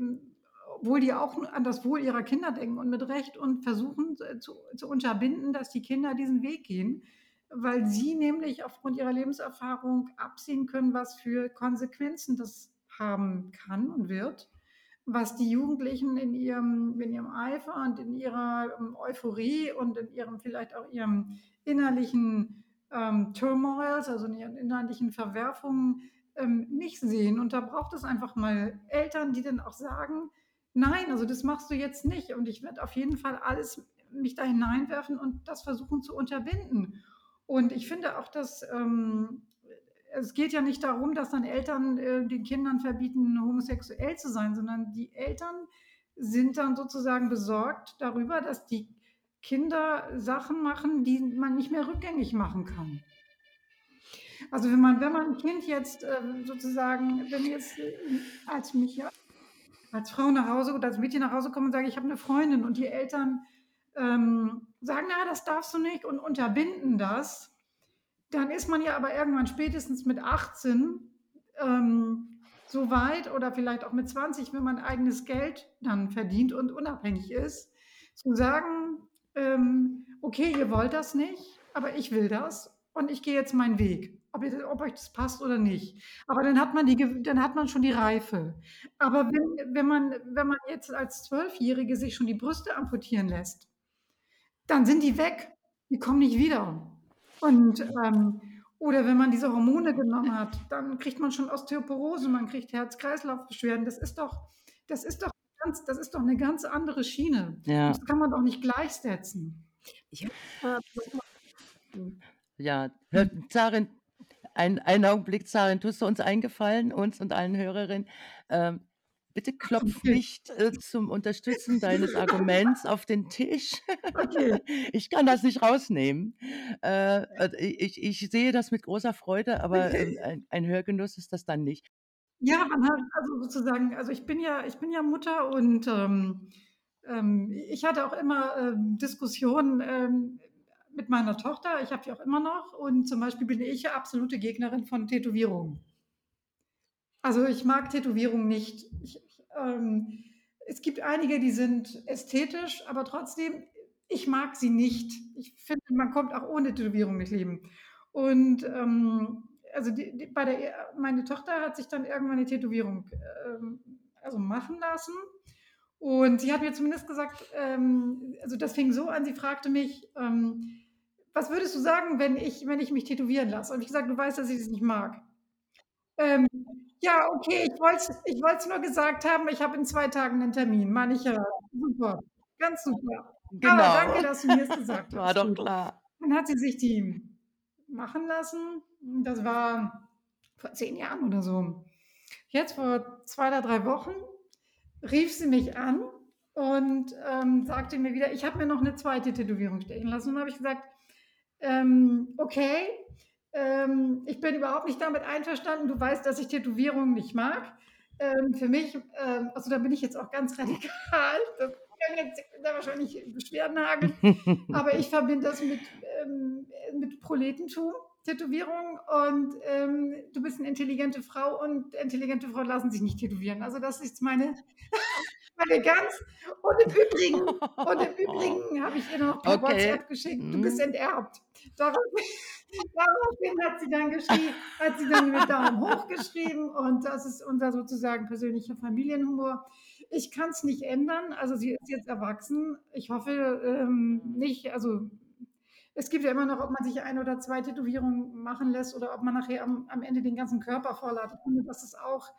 obwohl die auch an das Wohl ihrer Kinder denken und mit Recht und versuchen, zu zu unterbinden, dass die Kinder diesen Weg gehen, weil sie nämlich aufgrund ihrer Lebenserfahrung absehen können, was für Konsequenzen das haben kann und wird, was die Jugendlichen in ihrem in ihrem Eifer und in ihrer, ähm, Euphorie und in ihrem vielleicht auch ihrem innerlichen, ähm, Turmoils, also in ihren innerlichen Verwerfungen, ähm, nicht sehen. Und da braucht es einfach mal Eltern, die dann auch sagen: „Nein, also, das machst du jetzt nicht und ich werde auf jeden Fall alles mich da hineinwerfen und das versuchen zu unterbinden.“ Und ich finde auch, dass ähm, es geht ja nicht darum, dass dann Eltern äh, den Kindern verbieten, homosexuell zu sein, sondern die Eltern sind dann sozusagen besorgt darüber, dass die Kinder Sachen machen, die man nicht mehr rückgängig machen kann. Also wenn man, wenn man ein Kind jetzt äh, sozusagen, wenn jetzt äh, als mich als Frau nach Hause oder als Mädchen nach Hause komme und sage, ich habe eine Freundin und die Eltern ähm, sagen, na, das darfst du nicht und unterbinden das, dann ist man ja aber irgendwann spätestens mit 18 ähm, so weit oder vielleicht auch mit 20, wenn man eigenes Geld dann verdient und unabhängig ist, zu sagen, ähm, okay, ihr wollt das nicht, aber ich will das und ich gehe jetzt meinen Weg, ob, ihr, ob, euch das passt oder nicht. Aber dann hat man, die, dann hat man schon die Reife. Aber wenn, wenn, man, wenn man jetzt als Zwölfjährige sich schon die Brüste amputieren lässt, dann sind die weg, die kommen nicht wieder. Und, ähm, oder wenn man diese Hormone genommen hat, dann kriegt man schon Osteoporose, man kriegt Herz-Kreislauf-Beschwerden. Das ist doch, das ist doch ganz, das ist doch eine ganz andere Schiene. Ja. Das kann man doch nicht gleichsetzen. Ich hab, ja, Zarin, ein, einen Augenblick, Zarin, tust du uns eingefallen, uns und allen Hörerinnen. Ähm, Bitte klopf nicht äh, zum Unterstützen deines Arguments auf den Tisch. Okay. Ich kann das nicht rausnehmen. Äh, äh ich, ich sehe das mit großer Freude, aber äh, ein, ein Hörgenuss ist das dann nicht. Ja, man hat also sozusagen, also ich bin ja, ich bin ja Mutter und ähm, ähm, ich hatte auch immer ähm, Diskussionen ähm, mit meiner Tochter. Ich habe die auch immer noch und zum Beispiel bin ich ja absolute Gegnerin von Tätowierungen. Also ich mag Tätowierungen nicht. Ich, ähm, es gibt einige, die sind ästhetisch, aber trotzdem, ich mag sie nicht. Ich finde, man kommt auch ohne Tätowierung nicht leben. Und ähm, also die, die, bei der, meine Tochter hat sich dann irgendwann eine Tätowierung ähm, also machen lassen. Und sie hat mir zumindest gesagt, ähm, also das fing so an, sie fragte mich, ähm, was würdest du sagen, wenn ich, wenn ich mich tätowieren lasse? Und ich gesagt, du weißt, dass ich das nicht mag. Ähm, ja, okay, ich wollte es ich nur gesagt haben, ich habe in zwei Tagen einen Termin, meine ich ja. Super, ganz super. Genau. Aber danke, dass du mir es gesagt hast. War doch klar. Dann hat sie sich die machen lassen. Das war vor zehn Jahren oder so. Jetzt vor zwei oder drei Wochen rief sie mich an und ähm, sagte mir wieder, ich habe mir noch eine zweite Tätowierung stechen lassen. Und dann habe ich gesagt, ähm, okay, ähm, ich bin überhaupt nicht damit einverstanden. Du weißt, dass ich Tätowierungen nicht mag. Ähm, für mich, ähm, also da bin ich jetzt auch ganz radikal. Das kann jetzt da wahrscheinlich Beschwerden hageln. Aber ich verbinde das mit, ähm, mit Proletentum. Tätowierung und ähm, du bist eine intelligente Frau und intelligente Frauen lassen sich nicht tätowieren. Also das ist meine, meine ganz und im Übrigen, und im Übrigen habe ich ihr noch per okay. WhatsApp geschickt, du bist mhm. enterbt. Darauf, daraufhin hat sie dann geschrieben, hat sie dann mit Daumen hoch geschrieben und das ist unser sozusagen persönlicher Familienhumor. Ich kann es nicht ändern, also sie ist jetzt erwachsen. Ich hoffe ähm, nicht, also es gibt ja immer noch, ob man sich ein oder zwei Tätowierungen machen lässt oder ob man nachher am, am Ende den ganzen Körper. Ich finde, das ist auch,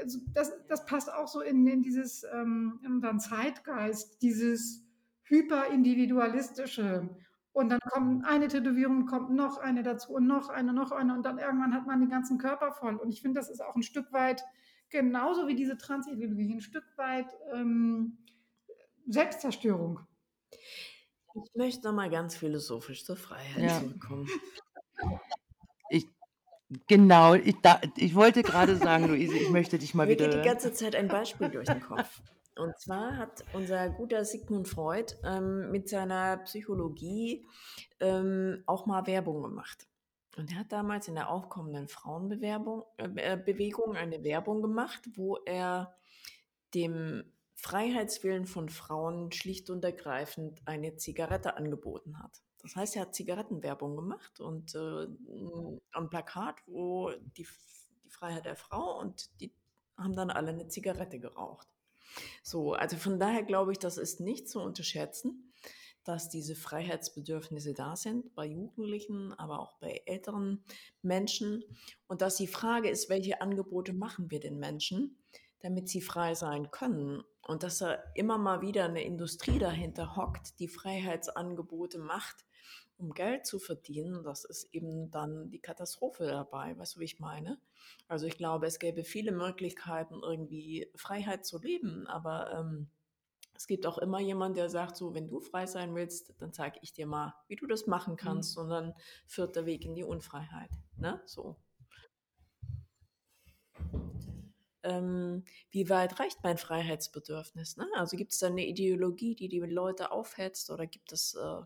also das, das passt auch so in, in dieses, ähm, in unseren Zeitgeist, dieses hyperindividualistische. Und dann kommt eine Tätowierung, kommt noch eine dazu und noch eine, noch eine und dann irgendwann hat man den ganzen Körper voll. Und ich finde, das ist auch ein Stück weit, genauso wie diese Transideologie, ein Stück weit ähm, Selbstzerstörung. Ich möchte nochmal ganz philosophisch zur Freiheit ja. zurückkommen. Ich, genau, ich, da, ich wollte gerade sagen, Luise, ich möchte dich mal Mir wieder. Mir geht die ganze Zeit ein Beispiel durch den Kopf. Und zwar hat unser guter Sigmund Freud ähm, mit seiner Psychologie ähm, auch mal Werbung gemacht. Und er hat damals in der aufkommenden Frauenbewegung äh, eine Werbung gemacht, wo er dem Freiheitswillen von Frauen schlicht und ergreifend eine Zigarette angeboten hat. Das heißt, er hat Zigarettenwerbung gemacht und äh, am Plakat, wo die, die Freiheit der Frau und die haben dann alle eine Zigarette geraucht. So, also von daher glaube ich, das ist nicht zu unterschätzen, dass diese Freiheitsbedürfnisse da sind bei Jugendlichen, aber auch bei älteren Menschen und dass die Frage ist, welche Angebote machen wir den Menschen, damit sie frei sein können und dass da immer mal wieder eine Industrie dahinter hockt, die Freiheitsangebote macht um Geld zu verdienen, das ist eben dann die Katastrophe dabei. Weißt du, wie ich meine? Also ich glaube, es gäbe viele Möglichkeiten, irgendwie Freiheit zu leben, aber ähm, es gibt auch immer jemand, der sagt, so, wenn du frei sein willst, dann zeige ich dir mal, wie du das machen kannst. Mhm. Und dann führt der Weg in die Unfreiheit. Ne? So. Ähm, wie weit reicht mein Freiheitsbedürfnis? Ne? Also gibt es da eine Ideologie, die die Leute aufhetzt oder gibt es äh,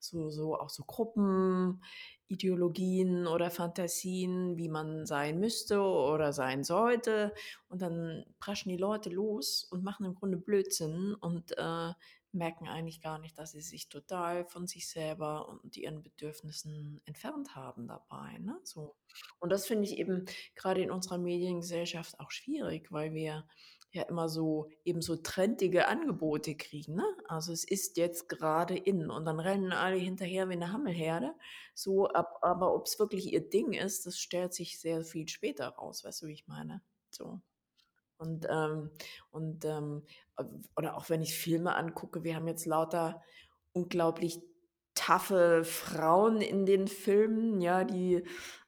so, so auch so Gruppenideologien oder Fantasien, wie man sein müsste oder sein sollte? Und dann preschen die Leute los und machen im Grunde Blödsinn und äh, merken eigentlich gar nicht, dass sie sich total von sich selber und ihren Bedürfnissen entfernt haben dabei. Ne? So. Und das finde ich eben gerade in unserer Mediengesellschaft auch schwierig, weil wir ja immer so eben so trendige Angebote kriegen. Ne? Also es ist jetzt gerade in und dann rennen alle hinterher wie eine Hammelherde. So, ab, aber ob es wirklich ihr Ding ist, das stellt sich sehr viel später raus. Weißt du, wie ich meine? So. Und, ähm, und ähm, oder auch wenn ich Filme angucke, wir haben jetzt lauter unglaublich taffe Frauen in den Filmen, ja, die,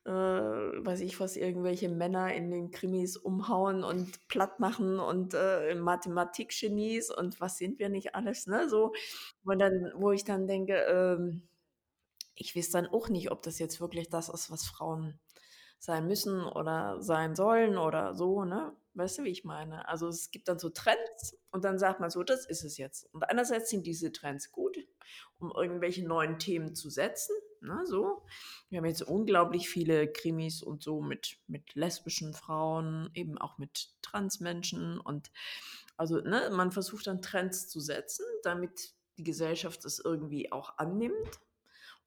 äh, weiß ich was, irgendwelche Männer in den Krimis umhauen und platt machen und äh, Mathematikgenies und was sind wir nicht alles, ne? So, wo, dann, wo ich dann denke, ähm, ich weiß dann auch nicht, ob das jetzt wirklich das ist, was Frauen sein müssen oder sein sollen oder so, ne? Weißt du, wie ich meine? Also es gibt dann so Trends und dann sagt man so, das ist es jetzt. Und einerseits sind diese Trends gut, um irgendwelche neuen Themen zu setzen. Ne, so. Wir haben jetzt unglaublich viele Krimis und so mit, mit lesbischen Frauen, eben auch mit Transmenschen und also ne, man versucht dann Trends zu setzen, damit die Gesellschaft es irgendwie auch annimmt.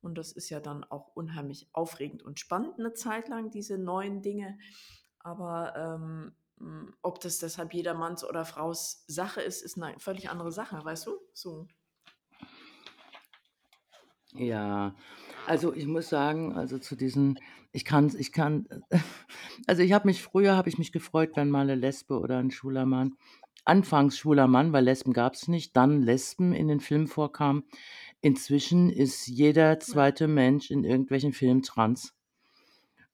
Und das ist ja dann auch unheimlich aufregend und spannend eine Zeit lang, diese neuen Dinge. Aber ähm, hm, ob das deshalb jedermanns oder Fraus Sache ist, ist eine völlig andere Sache, weißt du? So. Ja, also ich muss sagen, also zu diesen, ich kann, ich kann, also ich habe mich früher, habe ich mich gefreut, wenn mal eine Lesbe oder ein schwuler Mann, anfangs schwuler Mann, weil Lesben gab es nicht, dann Lesben in den Filmen vorkamen. Inzwischen ist jeder zweite Mensch in irgendwelchen Filmen trans.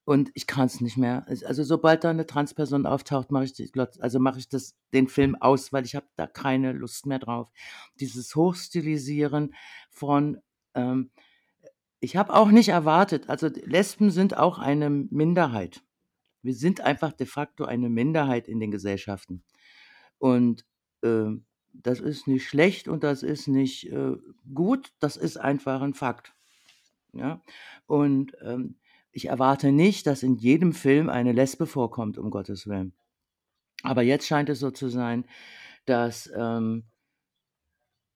Und ich kann es nicht mehr. Also sobald da eine Transperson auftaucht, mache ich, die, also mache ich das, den Film aus, weil ich habe da keine Lust mehr drauf. Dieses Hochstilisieren von, ähm, ich habe auch nicht erwartet, also Lesben sind auch eine Minderheit. Wir sind einfach de facto eine Minderheit in den Gesellschaften. Und äh, das ist nicht schlecht und das ist nicht äh, gut, das ist einfach ein Fakt. Ja? Und ähm, ich erwarte nicht, dass in jedem Film eine Lesbe vorkommt, um Gottes Willen. Aber jetzt scheint es so zu sein, dass ähm,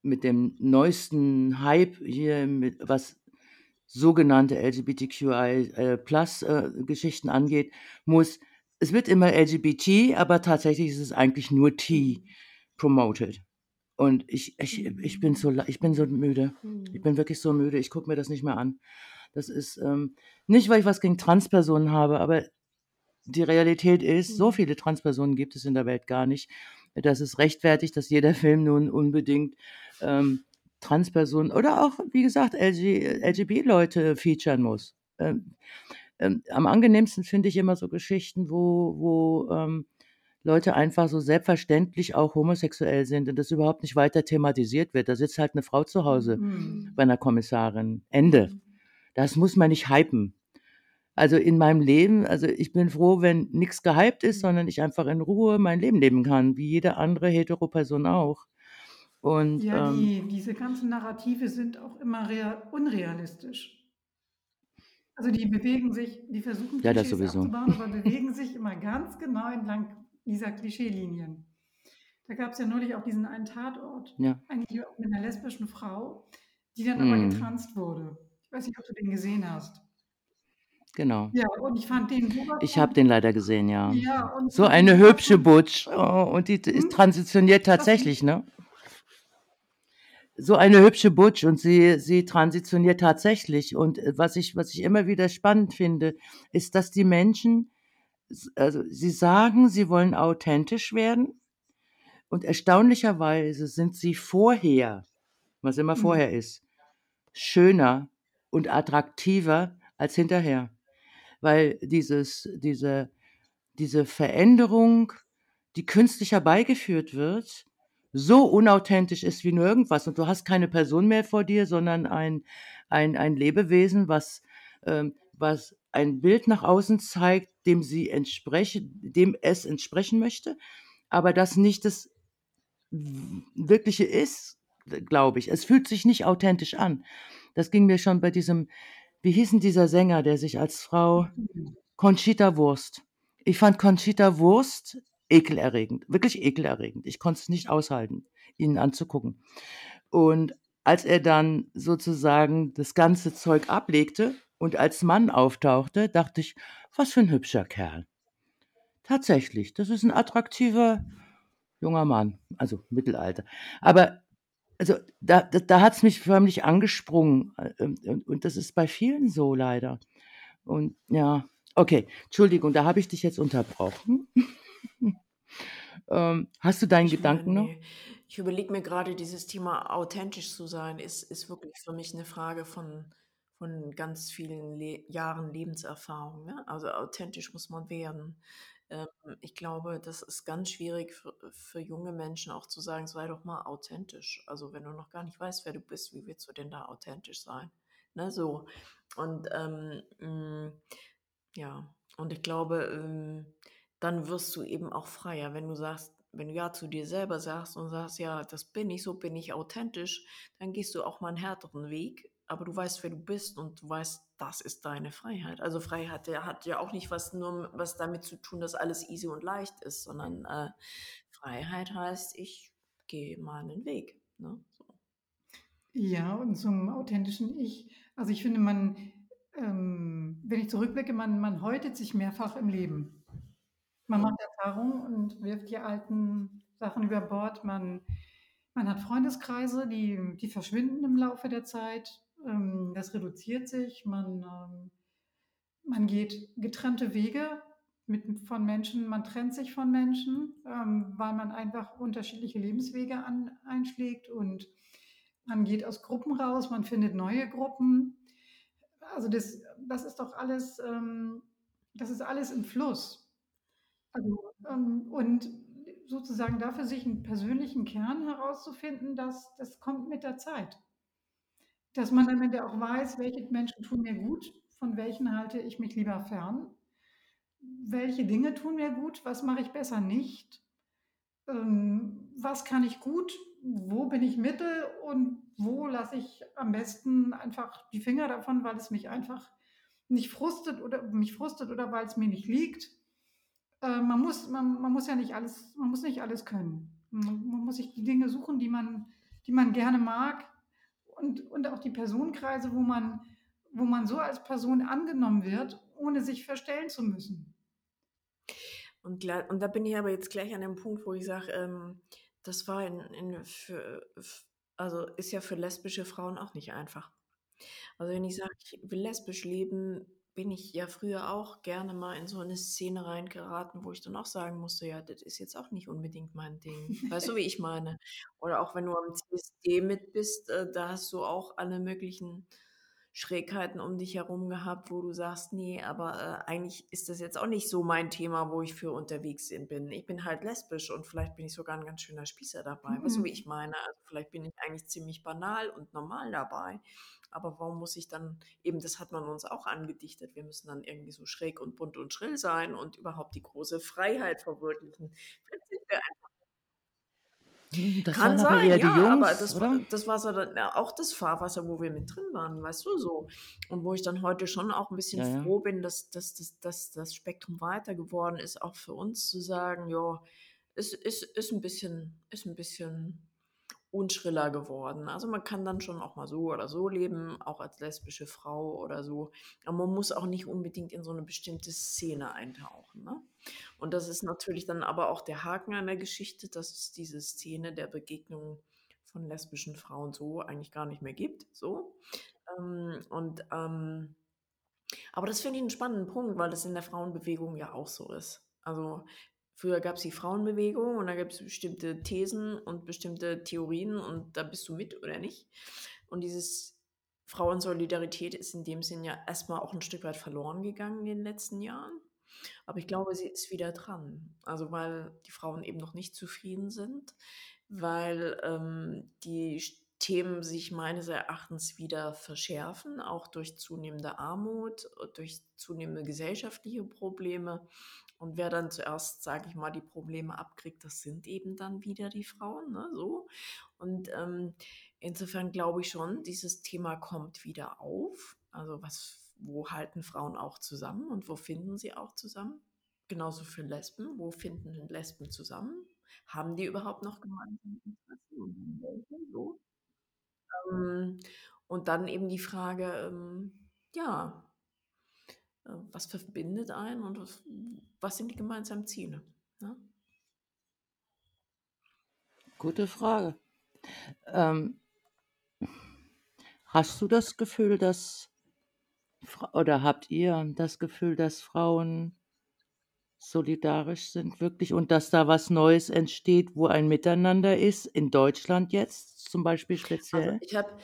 mit dem neuesten Hype hier, mit, was sogenannte LGBTQI-Plus-Geschichten äh, angeht, muss, es wird immer LGBT, aber tatsächlich ist es eigentlich nur T promoted. Und ich, ich, ich, bin, so, ich bin so müde. Ich bin wirklich so müde. Ich gucke mir das nicht mehr an. Das ist ähm, nicht, weil ich was gegen Transpersonen habe, aber die Realität ist, so mhm. viele Transpersonen gibt es in der Welt gar nicht. Das ist rechtfertigt, dass jeder Film nun unbedingt ähm, Transpersonen oder auch, wie gesagt, LG, LGB-Leute featuren muss. Ähm, ähm, am angenehmsten finde ich immer so Geschichten, wo, wo ähm, Leute einfach so selbstverständlich auch homosexuell sind und das überhaupt nicht weiter thematisiert wird. Da sitzt halt eine Frau zu Hause mhm. bei einer Kommissarin. Ende. Das muss man nicht hypen. Also in meinem Leben, also ich bin froh, wenn nichts gehypt ist, mhm. sondern ich einfach in Ruhe mein Leben leben kann, wie jede andere Hetero-Person auch. Und, ja, ähm, die, diese ganzen Narrative sind auch immer unrealistisch. Also die bewegen sich, die versuchen ja, das sowieso. abzubauen, aber bewegen sich immer ganz genau entlang dieser Klischeelinien. Da gab es ja neulich auch diesen einen Tatort, ja. eigentlich auch mit einer lesbischen Frau, die dann mm. aber mhm. getranst wurde weiß nicht, ob du den gesehen hast. Genau. Ja, und ich fand den Ich habe den leider gesehen, ja. Ja, So eine hübsche Butch. Oh, und die ist hm? transitioniert tatsächlich, ne? So eine hübsche Butch und sie, sie transitioniert tatsächlich. Und äh, was ich, was ich immer wieder spannend finde, ist, dass die Menschen, also sie sagen, sie wollen authentisch werden. Und erstaunlicherweise sind sie vorher, was immer hm. vorher ist, schöner und attraktiver als hinterher. Weil dieses, diese, diese Veränderung, die künstlich herbeigeführt wird, so unauthentisch ist wie nur irgendwas. Und du hast keine Person mehr vor dir, sondern ein, ein, ein Lebewesen, was, ähm, was ein Bild nach außen zeigt, dem sie entsprechen, dem es entsprechen möchte, aber das nicht das Wirkliche ist, glaube ich. Es fühlt sich nicht authentisch an. Das ging mir schon bei diesem, wie hieß denn dieser Sänger, der sich als Frau Conchita Wurst. Ich fand Conchita Wurst ekelerregend, wirklich ekelerregend. Ich konnte es nicht aushalten, ihn anzugucken. Und als er dann sozusagen das ganze Zeug ablegte und als Mann auftauchte, dachte ich, was für ein hübscher Kerl. Tatsächlich, das ist ein attraktiver junger Mann, also Mittelalter. Aber also da, da, da hat es mich förmlich angesprungen. äh, Und, und das ist bei vielen so leider. Und ja, okay, Entschuldigung, da habe ich dich jetzt unterbrochen. ähm, hast du deinen Ich meine, Gedanken noch? nee. Ich überlege mir gerade, dieses Thema authentisch zu sein, ist, ist wirklich für mich eine Frage von, von ganz vielen Le Jahren Lebenserfahrung. Ne? Also authentisch muss man werden. Ähm, ich glaube, das ist ganz schwierig für, für junge Menschen auch zu sagen, sei doch mal authentisch. Also wenn du noch gar nicht weißt, wer du bist, wie willst du denn da authentisch sein? Ne, so. Und ähm, mh, ja, und ich glaube, ähm, dann wirst du eben auch freier, wenn du sagst, wenn du ja zu dir selber sagst und sagst, ja, das bin ich, so bin ich authentisch, dann gehst du auch mal einen härteren Weg, aber du weißt, wer du bist und du weißt, das ist deine Freiheit. Also Freiheit, der hat ja auch nicht was nur was damit zu tun, dass alles easy und leicht ist, sondern äh, Freiheit heißt, ich gehe mal einen Weg. Ne? So. Ja, und zum authentischen Ich. Also ich finde, man, ähm, wenn ich zurückblicke, man, man häutet sich mehrfach im Leben. Man macht Erfahrungen und wirft die alten Sachen über Bord. Man, man hat Freundeskreise, die, die verschwinden im Laufe der Zeit. Ähm, das reduziert sich. Man, ähm, man geht getrennte Wege mit, von Menschen. Man trennt sich von Menschen, ähm, weil man einfach unterschiedliche Lebenswege an, einschlägt und man geht aus Gruppen raus, man findet neue Gruppen. Also das, das ist doch alles, das ist alles im Fluss. Also, und sozusagen dafür sich einen persönlichen Kern herauszufinden, das, das kommt mit der Zeit. Dass man am Ende auch weiß, welche Menschen tun mir gut, von welchen halte ich mich lieber fern, welche Dinge tun mir gut, was mache ich besser nicht, ähm, was kann ich gut, wo bin ich mittel und wo lasse ich am besten einfach die Finger davon, weil es mich einfach nicht frustet oder mich frustet oder weil es mir nicht liegt. Äh, man, muss, man, man muss ja nicht alles, man muss nicht alles können. Man, man muss sich die Dinge suchen, die man, die man gerne mag und, und auch die Personenkreise, wo man, wo man so als Person angenommen wird, ohne sich verstellen zu müssen. Und, und da bin ich aber jetzt gleich an dem Punkt, wo ich sage, ähm, das war in, in für, also ist ja für lesbische Frauen auch nicht einfach. Also wenn ich sage, ich will lesbisch leben, bin ich ja früher auch gerne mal in so eine Szene reingeraten, wo ich dann auch sagen musste, ja, das ist jetzt auch nicht unbedingt mein Ding. Weißt du, wie ich meine? Oder auch wenn du am CSD mit bist, äh, da hast du auch alle möglichen Schrägheiten um dich herum gehabt, wo du sagst, nee, aber äh, eigentlich ist das jetzt auch nicht so mein Thema, wo ich für unterwegs bin. Ich bin halt lesbisch und vielleicht bin ich sogar ein ganz schöner Spießer dabei. Weißt du, wie Mhm. ich meine? Also vielleicht bin ich eigentlich ziemlich banal und normal dabei. Aber warum muss ich dann, eben das hat man uns auch angedichtet, wir müssen dann irgendwie so schräg und bunt und schrill sein und überhaupt die große Freiheit verwirklichen. Das kann sein, ja, die aber Jungs, das, oder? war- das war so dann ja auch das Fahrwasser, wo wir mit drin waren, weißt du so. Und wo ich dann heute schon auch ein bisschen Ja, froh bin, dass, dass, dass, dass das Spektrum weiter geworden ist, auch für uns zu sagen, ja, es ist, ist ein bisschen, ist ein bisschen unschriller geworden. Also man kann dann schon auch mal so oder so leben, auch als lesbische Frau oder so. Aber man muss auch nicht unbedingt in so eine bestimmte Szene eintauchen. Ne? Und das ist natürlich dann aber auch der Haken an der Geschichte, dass es diese Szene der Begegnung von lesbischen Frauen so eigentlich gar nicht mehr gibt. So. Ähm, und ähm, aber das finde ich einen spannenden Punkt, weil das in der Frauenbewegung ja auch so ist. Also früher gab es die Frauenbewegung und da gibt es bestimmte Thesen und bestimmte Theorien und da bist du mit oder nicht. Und dieses Frauensolidarität ist in dem Sinn ja erstmal auch ein Stück weit verloren gegangen in den letzten Jahren. Aber ich glaube, sie ist wieder dran. Also, weil die Frauen eben noch nicht zufrieden sind, weil, ähm, die Themen sich meines Erachtens wieder verschärfen, auch durch zunehmende Armut, durch zunehmende gesellschaftliche Probleme. Und wer dann zuerst, sage ich mal, die Probleme abkriegt, das sind eben dann wieder die Frauen, ne, so. Und, ähm, insofern glaube ich schon, dieses Thema kommt wieder auf. Also, was wo halten Frauen auch zusammen und wo finden sie auch zusammen? Genauso für Lesben. Wo finden Lesben zusammen? Haben die überhaupt noch gemeinsame Interessen und welche? So. Ähm, und dann eben die Frage, ähm, ja, äh, was verbindet einen und was, was sind die gemeinsamen Ziele? Ne? Gute Frage. Ähm, hast du das Gefühl, dass oder habt ihr das Gefühl, dass Frauen solidarisch sind wirklich und dass da was Neues entsteht, wo ein Miteinander ist, in Deutschland jetzt zum Beispiel Also speziell? ich habe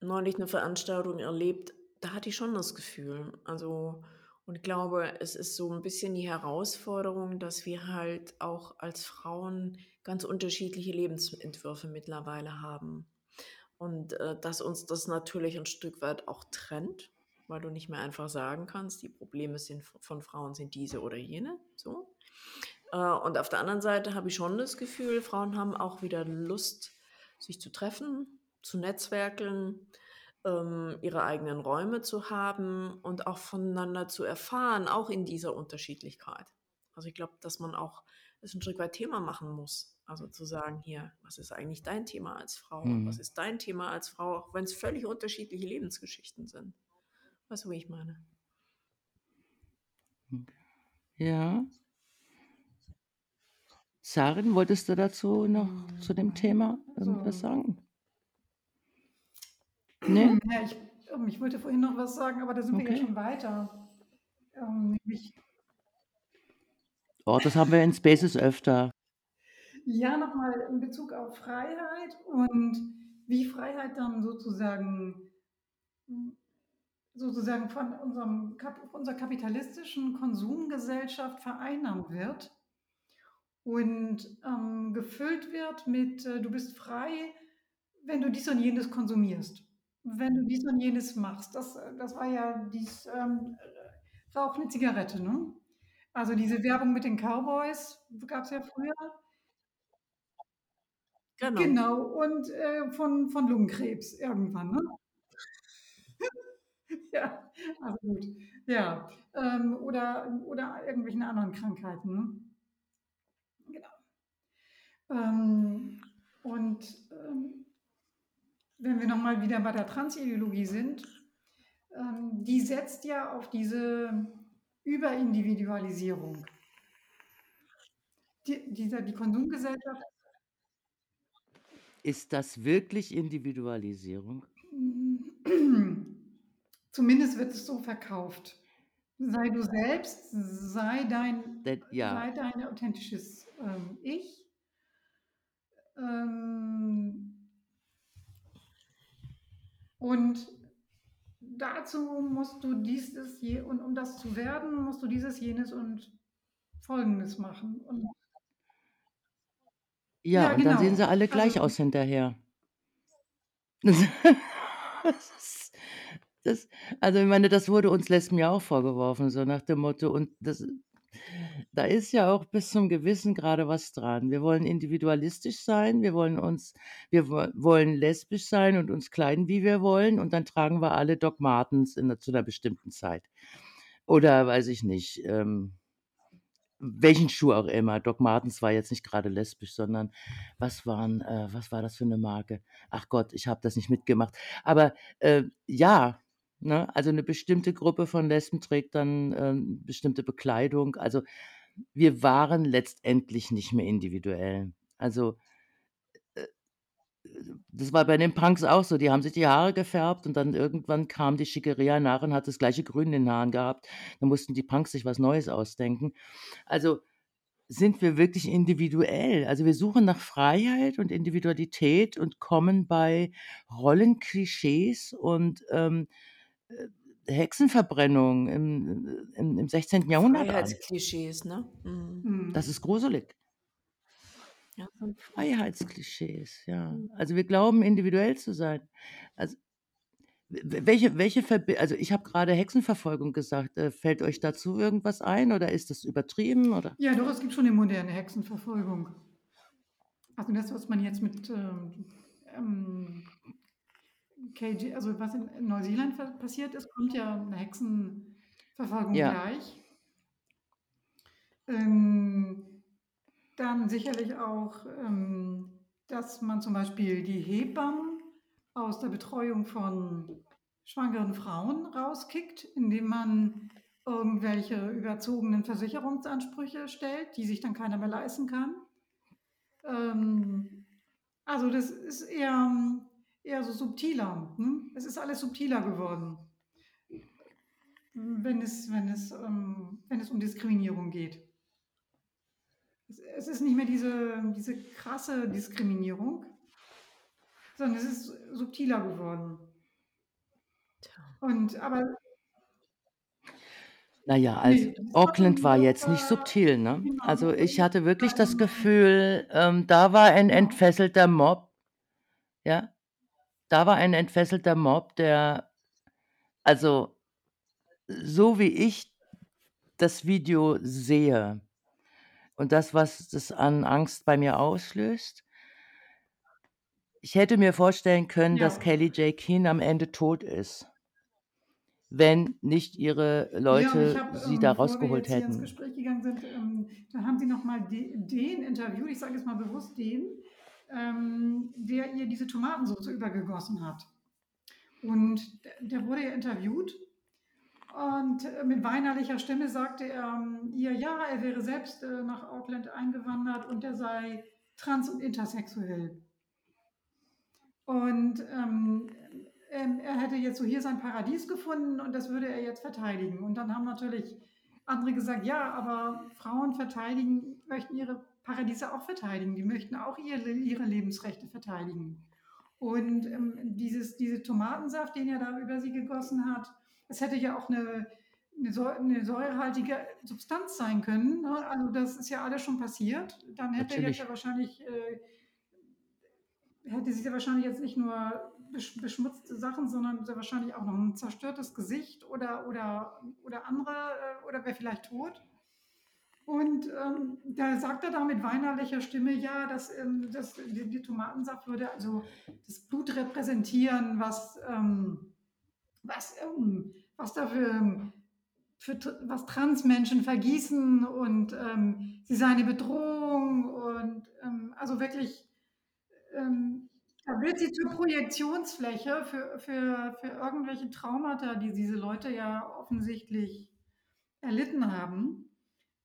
neulich eine Veranstaltung erlebt, da hatte ich schon das Gefühl. Also und ich glaube, es ist so ein bisschen die Herausforderung, dass wir halt auch als Frauen ganz unterschiedliche Lebensentwürfe mittlerweile haben. Und, äh, dass uns das natürlich ein Stück weit auch trennt weil du nicht mehr einfach sagen kannst, die Probleme sind von Frauen sind diese oder jene, so. Äh, und auf der anderen Seite habe ich schon das Gefühl, Frauen haben auch wieder Lust, sich zu treffen, zu netzwerkeln, ähm, ihre eigenen Räume zu haben und auch voneinander zu erfahren, auch in dieser Unterschiedlichkeit. Also ich glaube, dass man auch es ein Stück weit Thema machen muss. Also zu sagen, hier, was ist eigentlich dein Thema als Frau? Mhm. Was ist dein Thema als Frau, auch wenn es völlig unterschiedliche Lebensgeschichten sind. Weißt du, wie ich meine? Ja. Sarin, wolltest du dazu noch zu dem Thema irgendwas Also, sagen? Ne? ja, ich, ähm, ich wollte vorhin noch was sagen, aber da sind wir ja Okay. schon weiter. Ähm, Oh, das haben wir in Spaces öfter. ja, nochmal in Bezug auf Freiheit und wie Freiheit dann sozusagen sozusagen von unserem unserer kapitalistischen Konsumgesellschaft vereinnahmt wird und ähm, gefüllt wird mit, äh, du bist frei, wenn du dies und jenes konsumierst, wenn du dies und jenes machst. Das, äh, das war ja dies, ähm, rauch eine Zigarette, ne? Also diese Werbung mit den Cowboys gab es ja früher. Genau. Genau, und äh, von, von Lungenkrebs irgendwann, ne? ja, also gut. Ja, ähm, oder, oder irgendwelchen anderen Krankheiten. Ne? Genau. Ähm, und ähm, wenn wir nochmal wieder bei der Transideologie sind, ähm, die setzt ja auf diese Überindividualisierung. Die, dieser, die Konsumgesellschaft. Ist das wirklich Individualisierung? Zumindest wird es so verkauft. Sei du selbst, sei dein, Denn, ja. sei dein authentisches ähm, Ich. Ähm, und dazu musst du dieses, je, und um das zu werden, musst du dieses, jenes und Folgendes machen. Und, Ja, Ja, und dann sehen genau. sie alle gleich Also- aus hinterher. Das ist, das, also ich meine, das wurde uns Lesben ja auch vorgeworfen, so nach dem Motto, und das, da ist ja auch bis zum Gewissen gerade was dran. Wir wollen individualistisch sein, wir wollen uns, wir wo- wollen lesbisch sein und uns kleiden, wie wir wollen, und dann tragen wir alle Doc Martens in, zu einer bestimmten Zeit. Oder weiß ich nicht, ähm, welchen Schuh auch immer. Doc Martens war jetzt nicht gerade lesbisch, sondern was waren, äh, was war das für eine Marke? Ach Gott, ich habe das nicht mitgemacht. Aber äh, ja, ne, also eine bestimmte Gruppe von Lesben trägt dann ähm, bestimmte Bekleidung. Also wir waren letztendlich nicht mehr individuell. Also äh, das war bei den Punks auch so. Die haben sich die Haare gefärbt und dann irgendwann kam die Schickeria nach und hat das gleiche Grün in den Haaren gehabt. Da mussten die Punks sich was Neues ausdenken. Also sind wir wirklich individuell. Also wir suchen nach Freiheit und Individualität und kommen bei Rollenklischees und ähm, äh, Hexenverbrennung im, im, im 16. Jahrhundert an. Freiheitsklischees, ne? Mhm. Mhm. Das ist gruselig. Ja, Freiheitsklischees, ja. Also wir glauben, individuell zu sein. Also welche, welche Verbi also ich habe gerade Hexenverfolgung gesagt. Äh, fällt euch dazu irgendwas ein oder ist das übertrieben? Oder? Ja, doch, es gibt schon eine moderne Hexenverfolgung. Also das, was man jetzt mit ähm, ähm, KG, also was in Neuseeland passiert ist, kommt ja eine Hexenverfolgung Ja. gleich. Ähm, dann sicherlich auch, ähm, dass man zum Beispiel die Hebammen aus der Betreuung von schwangeren Frauen rauskickt, indem man irgendwelche überzogenen Versicherungsansprüche stellt, die sich dann keiner mehr leisten kann. Ähm, also das ist eher, eher so subtiler. Ne? Es ist alles subtiler geworden, wenn es, wenn es, ähm, wenn es um Diskriminierung geht. Es, es ist nicht mehr diese, diese krasse Diskriminierung, sondern es ist subtiler geworden. Und aber Naja, also Nee, Auckland war jetzt nicht äh, subtil, ne? genau, Also ich hatte wirklich das Gefühl, ähm, da war ein entfesselter Mob, ja, da war ein entfesselter Mob, der, also so wie ich das Video sehe und das, was das an Angst bei mir auslöst, ich hätte mir vorstellen können, Ja. dass Kelly J. Keen am Ende tot ist, wenn nicht ihre Ja, und Leute ich habe, sie ähm, da bevor wir rausgeholt jetzt hier ins hätten. Gespräch gegangen sind, ähm, da haben sie nochmal den interviewt, ich sage jetzt mal bewusst den, ähm, der ihr diese Tomatensauce übergegossen hat. Und der, der wurde ja interviewt und äh, mit weinerlicher Stimme sagte er ähm, ihr, ja, er wäre selbst äh, nach Auckland eingewandert und er sei trans- und intersexuell. Und ähm, ähm, er hätte jetzt so hier sein Paradies gefunden und das würde er jetzt verteidigen. Und dann haben natürlich andere gesagt, ja, aber Frauen verteidigen, möchten ihre Paradiese auch verteidigen. Die möchten auch ihre, ihre Lebensrechte verteidigen. Und ähm, dieses, diese Tomatensaft, den er da über sie gegossen hat, es hätte ja auch eine, eine, Säu- eine säurehaltige Substanz sein können. Ne? Also das ist ja alles schon passiert. Dann hätte er Natürlich. ja wahrscheinlich äh, hätte sie ja wahrscheinlich jetzt nicht nur besch beschmutzte Sachen, sondern sehr wahrscheinlich auch noch ein zerstörtes Gesicht oder, oder, oder andere, äh, oder wäre vielleicht tot. Und ähm, da sagt er da mit weinerlicher Stimme, ja, dass, ähm, dass die, die Tomatensaft würde also das Blut repräsentieren, was, ähm, was, ähm, was da für, tr- was Transmenschen vergießen und ähm, sie sei eine Bedrohung und ähm, also wirklich ähm, da wird sie zur Projektionsfläche für, für, für irgendwelche Traumata, die diese Leute ja offensichtlich erlitten haben.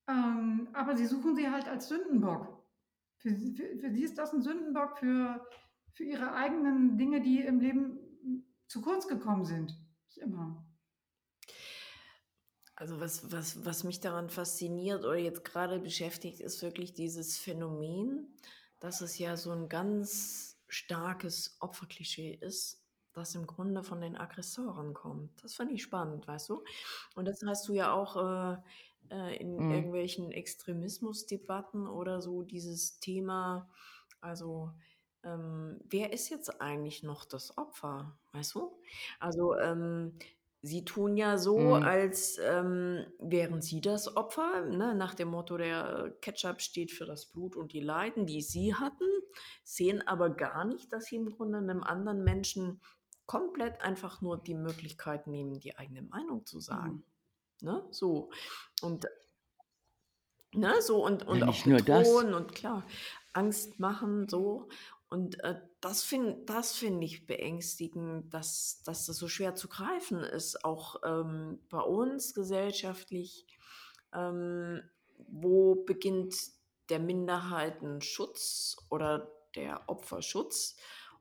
Ähm, aber sie suchen sie halt als Sündenbock. Für, sie- für, für sie ist das ein Sündenbock für, für ihre eigenen Dinge, die im Leben zu kurz gekommen sind. Nicht immer. Also was, was, was mich daran fasziniert oder jetzt gerade beschäftigt, ist wirklich dieses Phänomen, dass es ja so ein ganz starkes Opferklischee ist, das im Grunde von den Aggressoren kommt. Das fand ich spannend, weißt du? Und das hast du ja auch äh, äh, in Mhm. irgendwelchen Extremismusdebatten oder so, dieses Thema, also ähm, wer ist jetzt eigentlich noch das Opfer, weißt du? Also ähm, Sie tun ja so, Mhm. als ähm, wären Sie das Opfer, ne? nach dem Motto, der Ketchup steht für das Blut und die Leiden, die Sie hatten, sehen aber gar nicht, dass Sie im Grunde einem anderen Menschen komplett einfach nur die Möglichkeit nehmen, die eigene Meinung zu sagen. Mhm. Ne? So. Und Ne, so und, und Ja, auch bedrohen und klar, Angst machen, so. Und äh, das finde das find ich beängstigend, dass, dass das so schwer zu greifen ist, auch ähm, bei uns gesellschaftlich. Ähm, wo beginnt der Minderheitenschutz oder der Opferschutz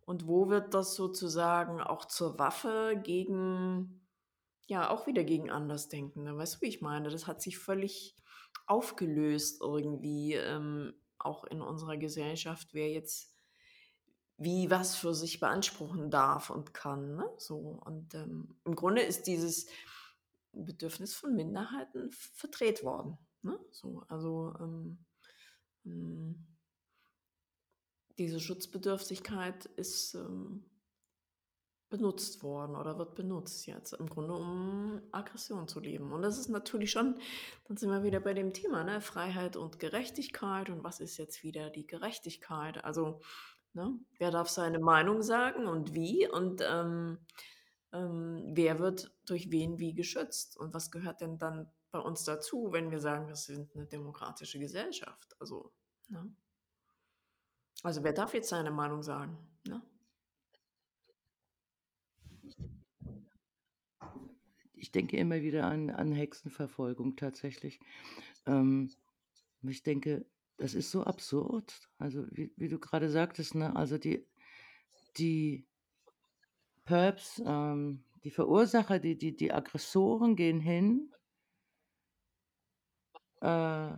und wo wird das sozusagen auch zur Waffe gegen, ja, auch wieder gegen Andersdenkende? Weißt du, wie ich meine? Das hat sich völlig aufgelöst irgendwie, ähm, auch in unserer Gesellschaft, wer jetzt wie was für sich beanspruchen darf und kann, ne? So und, ähm, im Grunde ist dieses Bedürfnis von Minderheiten verdreht worden, ne? So, also, ähm, hm diese Schutzbedürftigkeit ist, ähm benutzt worden oder wird benutzt jetzt im Grunde, um Aggression zu leben. Und das ist natürlich schon dann sind wir wieder bei dem Thema, ne, Freiheit und Gerechtigkeit und was ist jetzt wieder die Gerechtigkeit? Also, ne, wer darf seine Meinung sagen und wie und, ähm, ähm, wer wird durch wen wie geschützt und was gehört denn dann bei uns dazu, wenn wir sagen, wir sind 'ne demokratische Gesellschaft? Also, ne? Also, wer darf jetzt seine Meinung sagen, ne? Ich denke immer wieder an an Hexenverfolgung tatsächlich. Ähm, ich denke, das ist so absurd. Also, wie wie du grade sagtest, ne, also die die Perps, ähm, die Verursacher, die die die Aggressoren gehen hin äh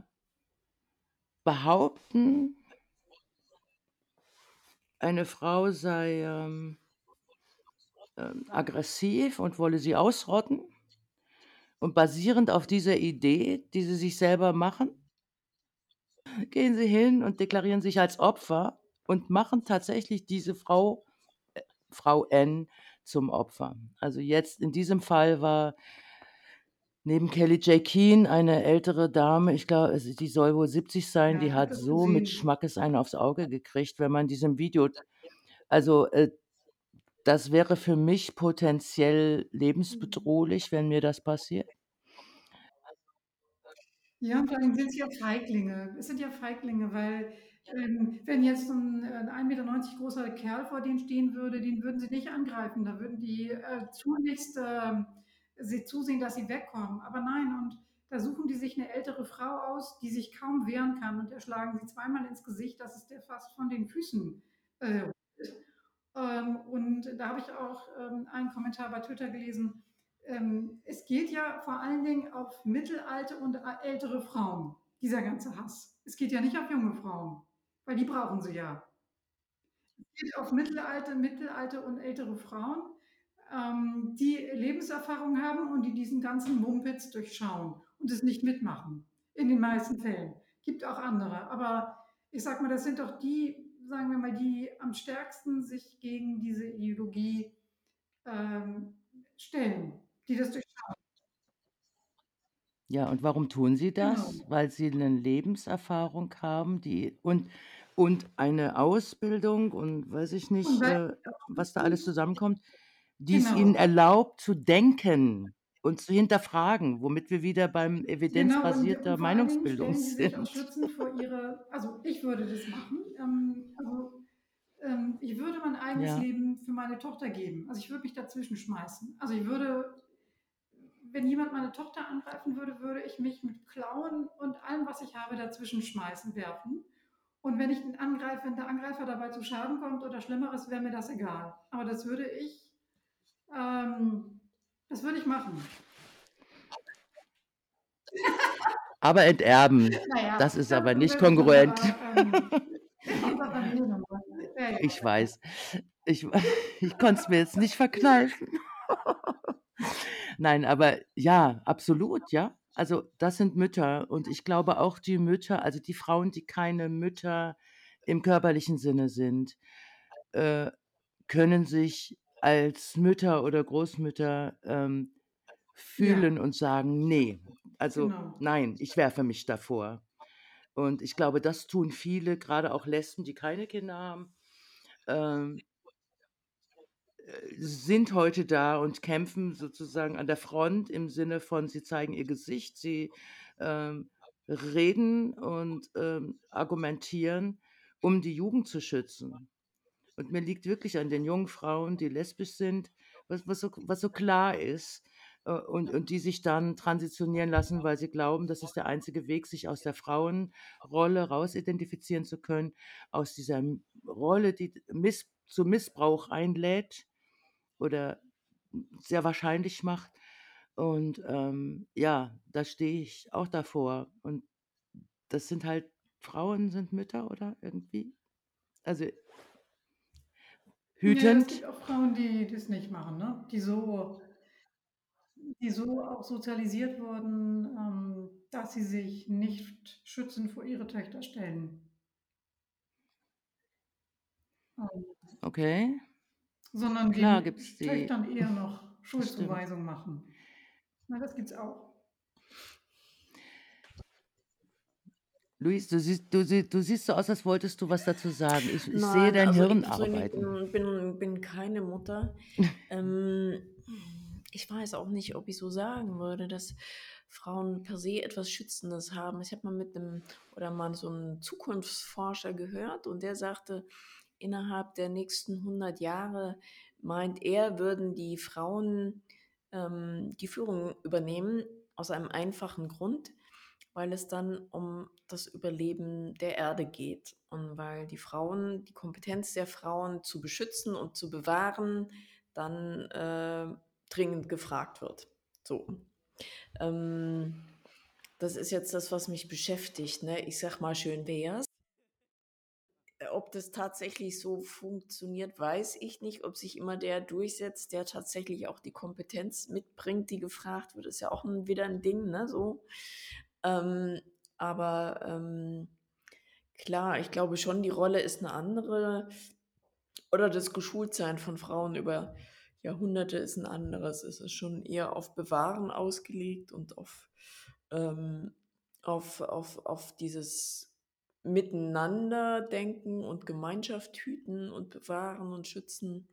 behaupten eine Frau sei, ähm ähm, aggressiv und wolle sie ausrotten. Und basierend auf dieser Idee, die sie sich selber machen gehen sie hin und deklarieren sich als Opfer und machen tatsächlich diese Frau äh, Frau N zum Opfer. Also, jetzt in diesem Fall war neben Kelly-Jay Keen eine ältere Dame, ich glaube, also, die soll wohl 70 sein, Ja, die hat so mit. Schmackes einen aufs Auge gekriegt, wenn man diesem Video also, äh, das wäre für mich potenziell Mhm. lebensbedrohlich, wenn mir das passiert. Ja, und vor allem sind es ja Feiglinge. Es sind ja Feiglinge, weil, ähm, wenn jetzt so 'n, äh, 1,90 m großer Kerl vor denen stehen würde, den würden sie nicht angreifen. Da würden die, äh, tunlichst, ähm, sie zusehen, dass sie wegkommen. Aber nein, und da suchen die sich 'ne ältere Frau aus, die sich kaum wehren kann und der schlagen sie zweimal ins Gesicht, dass es der fast von den Füßen, äh, ähm, und da habe ich auch, ähm, einen Kommentar bei Twitter gelesen. Ähm, es geht ja vor allen Dingen auf mittelalte und ältere Frauen, dieser ganze Hass. Es geht ja nicht auf junge Frauen, weil die brauchen sie ja. Es geht auf mittelalte mittelalte und ältere Frauen, ähm, die Lebenserfahrung haben und die diesen ganzen Mumpitz durchschauen und es nicht mitmachen, in den meisten Fällen. Gibt auch andere, aber ich sage mal, das sind doch die, sagen wir mal, die am stärksten sich gegen diese Ideologie, ähm, stellen, die das durchschauen. Ja, und warum tun sie das? Genau. Weil sie 'ne Lebenserfahrung haben, die und und eine Ausbildung und weiß ich Und nicht, weil äh, was da alles zusammenkommt, die es ihnen Genau. erlaubt zu denken und zu hinterfragen, womit wir wieder beim Genau, und evidenzbasierter und Meinungsbildung sie sich auch sind. schützend vor ihre also, ich würde das machen. Ähm, also, ähm, ich würde mein eigenes Ja. Leben für meine Tochter geben. Also, ich würde mich dazwischen schmeißen. Also, ich würde wenn jemand meine Tochter angreifen würde, würde ich mich mit Klauen und allem, was ich habe, dazwischen schmeißen, werfen. Und wenn ich den Angreif wenn der Angreifer dabei zu Schaden kommt oder Schlimmeres, wäre mir das egal. Aber das würde ich ähm, das würde ich machen. Aber enterben, Na ja, das ist das aber nicht kongruent. aber, ähm. Ich weiß. Ich ich konnte es mir jetzt nicht verkneifen. Nein, aber ja, absolut, ja. Also, das sind Mütter und ich glaube auch die Mütter also, die Frauen, die keine Mütter im körperlichen Sinne sind, äh, können sich als Mütter oder Großmütter, ähm, Ja. fühlen und sagen: „Ne, also, Genau. nein, ich werfe mich davor.“ Und ich glaube, das tun viele, grade auch Lesben, die keine Kinder haben, ähm äh, sind heute da und kämpfen sozusagen an der Front im Sinne von, sie zeigen ihr Gesicht, sie, ähm, reden und, ähm, argumentieren, um die Jugend zu schützen. Und mir liegt wirklich an den jungen Frauen, die lesbisch sind, was was so was so klar ist, äh, und und die sich dann transitionieren lassen, weil sie glauben, das ist der einzige Weg, sich aus der Frauenrolle rausidentifizieren zu können, aus dieser Rolle, die Miss zu Missbrauch einlädt oder sehr wahrscheinlich macht. Und, ähm, ja, da stehe ich auch davor und das sind halt Frauen sind Mütter oder irgendwie? Also Ja, es hütend? gibt auch Frauen, die das nicht machen, ne? Die so die so auch sozialisiert wurden, ähm, dass sie sich nicht schützend vor ihre Töchter stellen. Ähm, Okay. sondern Klar den gibt's die Töchtern eher noch. Schuldzuweisung machen. Na, das gibt's auch. Luis, du siehst du du siehst so aus, als wolltest du was dazu sagen. Ich ich sehe Nein, dein also ich Hirn persönlich arbeiten. bin bin bin keine Mutter. Ähm, ich weiß auch nicht, ob ich so sagen würde, dass Frauen per se etwas Schützendes haben. Ich habe mal mit 'nem oder mal so 'n Zukunftsforscher gehört und der sagte, innerhalb der nächsten 100 Jahre, meint er, würden die Frauen, ähm, die Führung übernehmen aus einem einfachen Grund, weil es dann um das Überleben der Erde geht und weil die Frauen die Kompetenz der Frauen zu beschützen und zu bewahren dann, äh, dringend gefragt wird. So. Ähm, das ist jetzt das, was mich beschäftigt, ne? Ich sage mal, schön wär's. Äh, ob das tatsächlich so funktioniert, weiß ich nicht. Ob sich immer der durchsetzt, der tatsächlich auch die Kompetenz mitbringt, die gefragt wird, ist ja auch wieder 'n Ding, ne, so. Ähm, aber, ähm, klar, ich glaube schon, die Rolle ist 'ne andere oder das Geschultsein von Frauen über Jahrhunderte ist 'n anderes. Es ist schon eher auf Bewahren ausgelegt und auf, ähm auf auf auf dieses Miteinander-Denken und Gemeinschaft hüten und bewahren und schützen,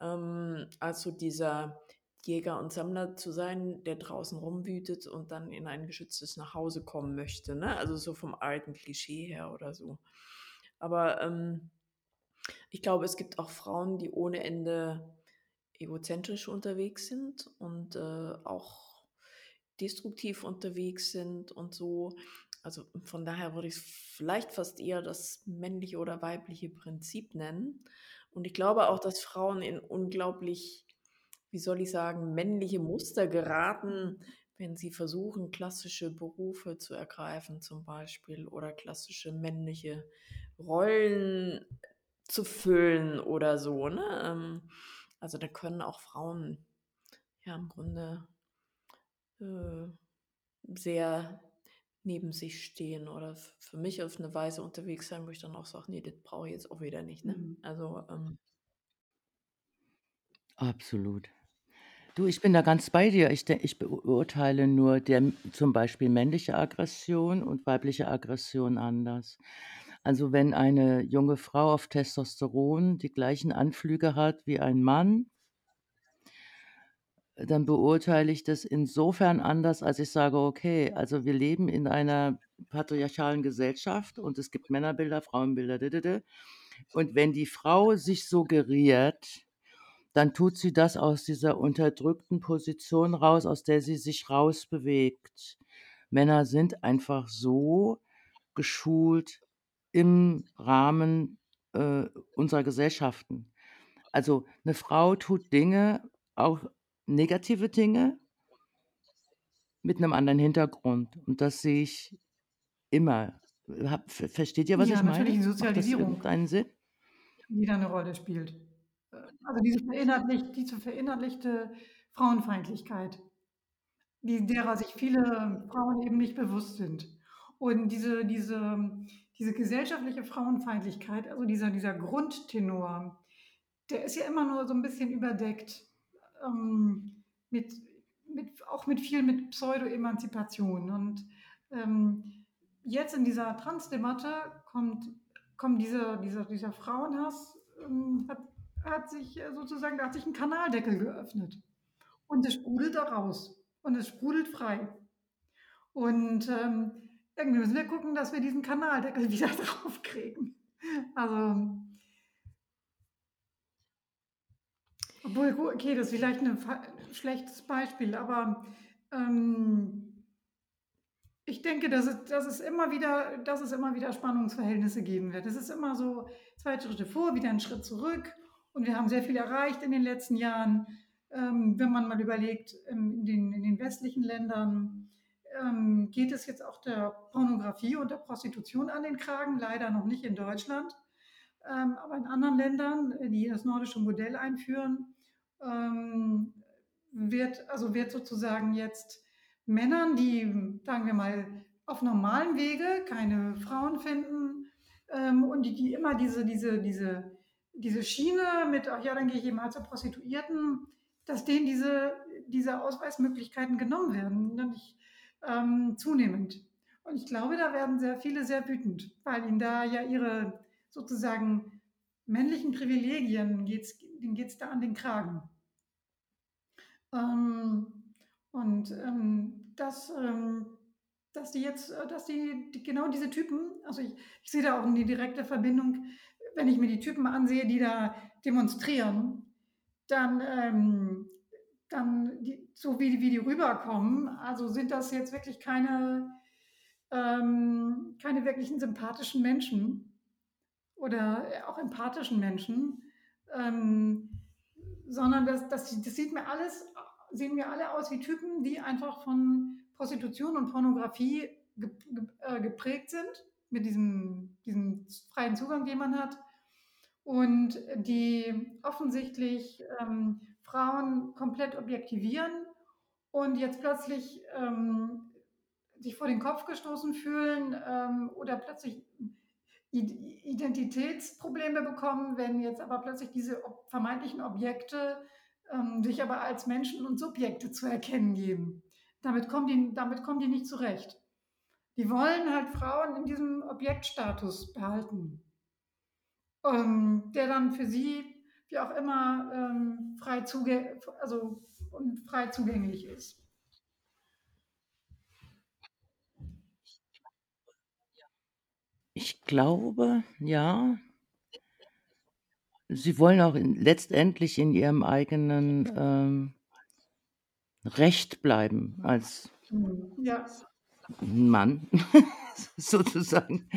ähm, als so dieser Jäger und Sammler zu sein, der draußen rumwütet und dann in ein geschütztes Nachhause kommen möchte, ne? Also, so vom alten Klischee her oder so. Aber, ähm, ich glaube, es gibt auch Frauen, die ohne Ende egozentrisch unterwegs sind und, äh, auch destruktiv unterwegs sind und so. Also, von daher würde ich's vielleicht fast eher das männliche oder weibliche Prinzip nennen. Und ich glaube auch, dass Frauen in unglaublich, wie soll ich sagen, männliche Muster geraten, wenn sie versuchen, klassische Berufe zu ergreifen zum Beispiel oder klassische männliche Rollen zu füllen oder so, ne? Ähm, also, da können auch Frauen ja im Grunde, äh, sehr neben sich stehen oder für mich auf 'ne Weise unterwegs sein, wo ich dann auch sage: „Ne, das brauche ich jetzt auch wieder nicht“, ne? Mhm. Also, ähm Absolut. Du, ich bin da ganz bei dir. Ich ich beurteile nur der zum Beispiel männliche Aggression und weibliche Aggression anders. Also, wenn eine junge Frau auf Testosteron die gleichen Anflüge hat wie ein Mann dann beurteile ich das insofern anders, als ich sage: „Okay, also wir leben in einer patriarchalen Gesellschaft und es gibt Männerbilder, Frauenbilder, d. Und wenn die Frau sich suggeriert, dann tut sie das aus dieser unterdrückten Position raus, aus der sie sich rausbewegt. Männer sind einfach so geschult im Rahmen, äh, unserer Gesellschaften. Also, 'ne Frau tut Dinge, auch negative Dinge mit 'nem anderen Hintergrund und das sehe ich immer. Ha ver versteht ihr, was Ja, ich natürlich meine? Macht das Sozialisierung, irgendeinen Sinn? die da 'ne Rolle spielt. Also, diese verinnerlicht diese verinnerlichte Frauenfeindlichkeit, die derer sich viele Frauen eben nicht bewusst sind. Und diese diese diese gesellschaftliche Frauenfeindlichkeit, also dieser dieser Grundtenor, der ist ja immer nur so 'n bisschen überdeckt, ähm, mit mit auch mit viel mit Pseudo-Emanzipation. Und, ähm, jetzt in dieser Transdebatte kommt kommt dieser dieser dieser Frauenhass, ähm, hat hat sich, äh, sozusagen da hat sich 'n Kanaldeckel geöffnet. Und es sprudelt da raus und es sprudelt frei. Und, ähm, irgendwie müssen wir gucken, dass wir diesen Kanaldeckel wieder draufkriegen. Also obwohl, okay, das ist vielleicht fa schlechtes Beispiel, aber, ähm ich denke, dass es dass es immer wieder dass es immer wieder Spannungsverhältnisse geben wird. Es ist immer so 2 Schritte vor, wieder 'n Schritt zurück und wir haben sehr viel erreicht in den letzten Jahren. Ähm, wenn man mal überlegt, ähm, in den in den westlichen Ländern, ähm, geht es jetzt auch der Pornografie und der Prostitution an den Kragen, leider noch nicht in Deutschland, aber in anderen Ländern, die das nordische Modell einführen, wird, also wird sozusagen jetzt Männern, die, sagen wir mal, auf normalen Wege keine Frauen finden und die, die immer diese, diese, diese, diese Schiene mit, ach ja, dann gehe ich eben halt zur Prostituierten, dass denen diese, diese Ausweismöglichkeiten genommen werden, nämlich ähm, zunehmend. Und ich glaube, da werden sehr viele sehr wütend, weil ihnen da ja ihre sozusagen männlichen Privilegien geht's, denen geht es da an den Kragen. Ähm, und ähm, das, ähm, dass die jetzt, äh, dass die, die, genau diese Typen, also ich, ich sehe da auch eine direkte Verbindung, wenn ich mir die Typen ansehe, die da demonstrieren, dann, ähm, dann die, so wie, wie die rüberkommen, also sind das jetzt wirklich keine, ähm, keine wirklichen sympathischen Menschen oder auch empathischen Menschen, ähm, sondern das, das, das sieht mir alles, sehen mir alle aus wie Typen, die einfach von Prostitution und Pornografie äh, geprägt sind, mit diesem, diesem freien Zugang, den man hat, und die offensichtlich ähm, Frauen komplett objektivieren und jetzt plötzlich ähm, sich vor den Kopf gestoßen fühlen ähm, oder plötzlich Identitätsprobleme bekommen, wenn jetzt aber plötzlich diese vermeintlichen Objekte ähm, sich aber als Menschen und Subjekte zu erkennen geben. Damit kommen, die, damit kommen die nicht zurecht. Die wollen halt Frauen in diesem Objektstatus behalten, ähm, der dann für sie, wie auch immer, ähm, frei, zuge also, und frei zugänglich ist. Ich glaube, ja. Sie wollen auch in, letztendlich in ihrem eigenen ähm, Recht bleiben als Mhm. Ja. Mann, sozusagen.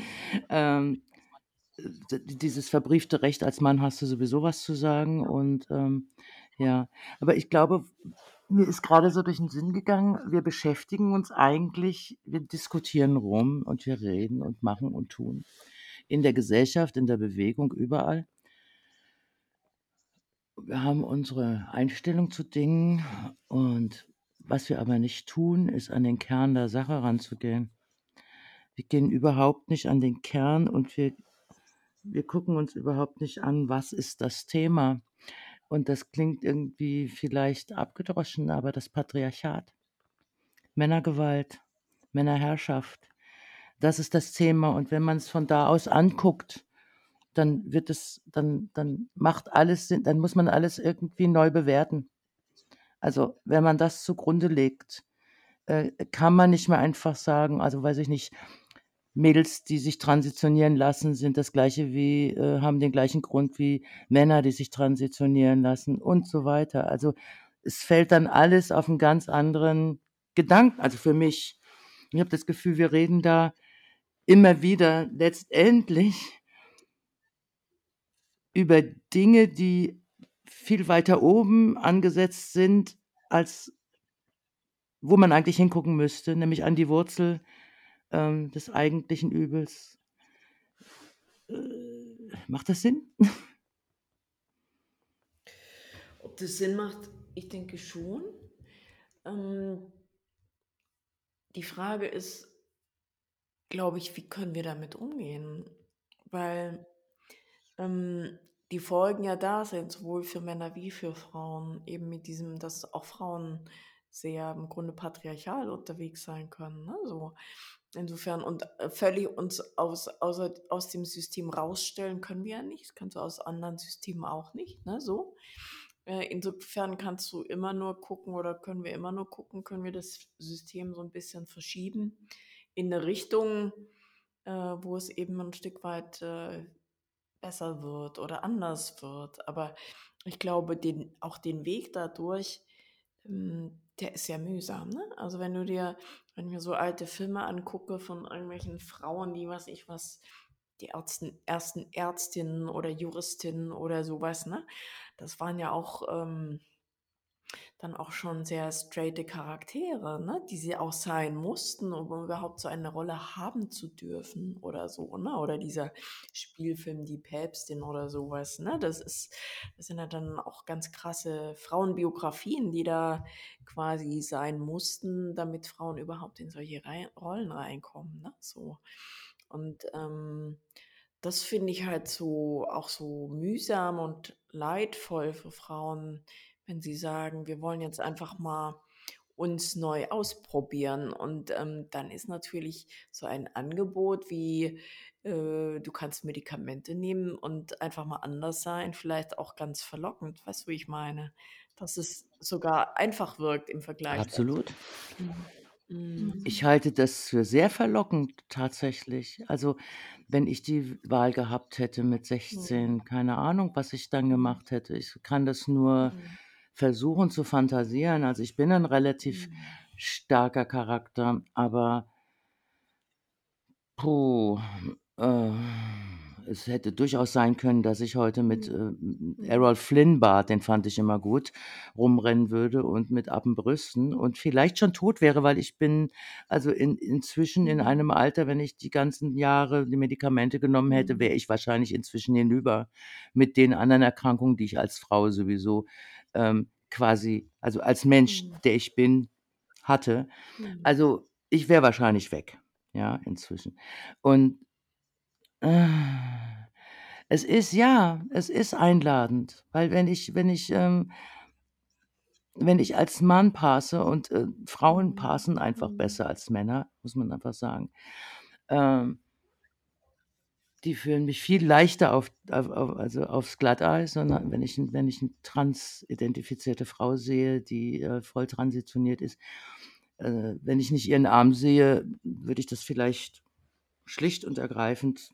Ähm, dieses verbriefte Recht als Mann hast du sowieso was zu sagen und ähm, ja, aber ich glaube, mir ist gerade so durch den Sinn gegangen, wir beschäftigen uns eigentlich, wir diskutieren rum und wir reden und machen und tun. In der Gesellschaft, in der Bewegung, überall. Wir haben unsere Einstellung zu Dingen und was wir aber nicht tun, ist an den Kern der Sache ranzugehen. Wir gehen überhaupt nicht an den Kern und wir, wir gucken uns überhaupt nicht an, was ist das Thema. Und das klingt irgendwie vielleicht abgedroschen, aber das Patriarchat, Männergewalt, Männerherrschaft, das ist das Thema. Und wenn man es von da aus anguckt, dann wird es, dann, dann macht alles Sinn, dann muss man alles irgendwie neu bewerten. Also wenn man das zugrunde legt, äh, kann man nicht mehr einfach sagen, also weiß ich nicht, Mädels, die sich transitionieren lassen, sind das gleiche wie, äh, haben den gleichen Grund wie Männer, die sich transitionieren lassen und so weiter. Also es fällt dann alles auf einen ganz anderen Gedanken, also für mich. Ich habe das Gefühl, wir reden da immer wieder letztendlich über Dinge, die viel weiter oben angesetzt sind, als wo man eigentlich hingucken müsste, nämlich an die Wurzel ähm, des eigentlichen Übels. Äh, macht das Sinn? Ob das Sinn macht, ich denke schon. Ähm, die Frage ist, glaube ich, wie können wir damit umgehen? Weil ähm, die Folgen ja da sind, sowohl für Männer wie für Frauen, eben mit diesem, dass auch Frauen sehr im Grunde patriarchal unterwegs sein können. Ne? So insofern und äh, völlig uns aus, außer, aus dem System rausstellen können wir ja nicht. Das kannst du aus anderen Systemen auch nicht. Ne? So. Äh, insofern kannst du immer nur gucken oder können wir immer nur gucken, können wir das System so ein bisschen verschieben in eine Richtung, äh, wo es eben ein Stück weit äh, besser wird oder anders wird. Aber ich glaube, den, auch den Weg dadurch, ähm, der ist ja mühsam. Ne? Also wenn du dir, wenn ich mir so alte Filme angucke von irgendwelchen Frauen, die was ich was, die Ärzten, ersten Ärztinnen oder Juristinnen oder sowas, ne? Das waren ja auch, ähm, dann auch schon sehr straighte Charaktere, ne, die sie auch sein mussten, um überhaupt so eine Rolle haben zu dürfen oder so, ne? Oder dieser Spielfilm Die Päpstin oder sowas, ne? Das ist das sind ja dann auch ganz krasse Frauenbiografien, die da quasi sein mussten, damit Frauen überhaupt in solche Rei Rollen reinkommen, ne, so. Und, ähm, das finde ich halt so auch so mühsam und leidvoll für Frauen, wenn sie sagen: „Wir wollen jetzt einfach mal uns neu ausprobieren.“ Und, ähm, dann ist natürlich so ein Angebot wie, äh, du kannst Medikamente nehmen und einfach mal anders sein, vielleicht auch ganz verlockend. Weißt du, wie ich meine? Dass es sogar einfach wirkt im Vergleich. Absolut. Mhm. Mhm. Ich halte das für sehr verlockend tatsächlich. Also, wenn ich die Wahl gehabt hätte mit Mhm. 16, keine Ahnung, was ich dann Mhm. gemacht hätte. Ich kann das nur Mhm. Versuchen zu fantasieren. Also, ich bin 'n relativ Mhm. starker Charakter, aber puh, äh, es hätte durchaus sein können, dass ich heute mit, äh. Errol Flynn Bart, den fand ich immer gut, rumrennen würde und mit Appenbrüsten und vielleicht schon tot wäre, weil ich bin also in inzwischen in Mhm. einem Alter, wenn ich die ganzen Jahre die Medikamente genommen hätte, wäre Mhm. ich wahrscheinlich inzwischen hinüber mit den anderen Erkrankungen, die ich als Frau sowieso, ähm, quasi also als Mensch, Mhm. der ich bin, hatte. Mhm. Also, ich wäre wahrscheinlich weg, ja, inzwischen. Und es ist ja, es ist einladend, weil wenn ich wenn ich, ähm wenn ich als Mann passe und, äh, Frauen Mhm. passen einfach besser als Männer, muss man einfach sagen. Ähm die führen mich viel leichter auf auf also aufs Glatteis, sondern wenn ich wenn ich 'n transidentifizierte Frau sehe, die, äh, voll transitioniert ist äh, wenn ich nicht ihren Arm sehe, würde ich das vielleicht schlicht und ergreifend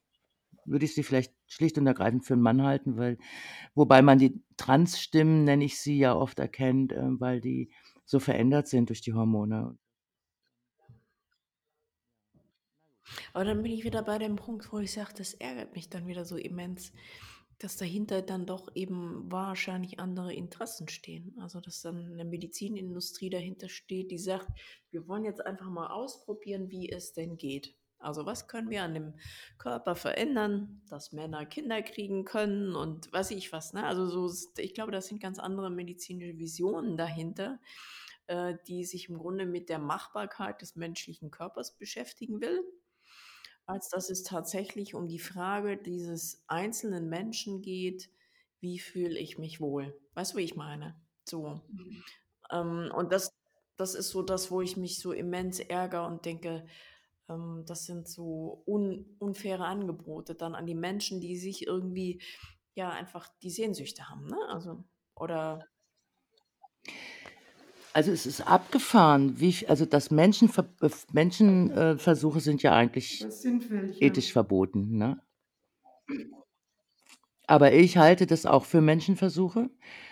würde ich sie vielleicht schlicht und ergreifend für 'n Mann halten, weil wobei man die Transstimmen, nenne ich sie, ja oft erkennt, ähm, weil die so verändert sind durch die Hormone. Aber dann bin ich wieder bei dem Punkt, wo ich sage, das ärgert mich dann wieder so immens, dass dahinter dann doch eben wahrscheinlich andere Interessen stehen. Also, dass dann 'ne Medizinindustrie dahinter steht, die sagt: „Wir wollen jetzt einfach mal ausprobieren, wie es denn geht. Also, was können wir an dem Körper verändern, dass Männer Kinder kriegen können“ und weiß ich was, ne? Also, so ich glaube, das sind ganz andere medizinische Visionen dahinter, äh, die sich im Grunde mit der Machbarkeit des menschlichen Körpers beschäftigen will, als dass es tatsächlich um die Frage dieses einzelnen Menschen geht: „Wie fühle ich mich wohl?“ Weißt du, wie ich meine? So. Mhm. Ähm, und das das ist so das, wo ich mich so immens ärgere und denke, ähm, das sind so un unfaire Angebote dann an die Menschen, die sich irgendwie ja, einfach die Sehnsüchte haben, ne? Also oder Also, es ist abgefahren, wie also, dass Menschen ver äh, sind ja eigentlich sind welche. ethisch verboten, ne? Aber ich halte das auch für Menschenversuche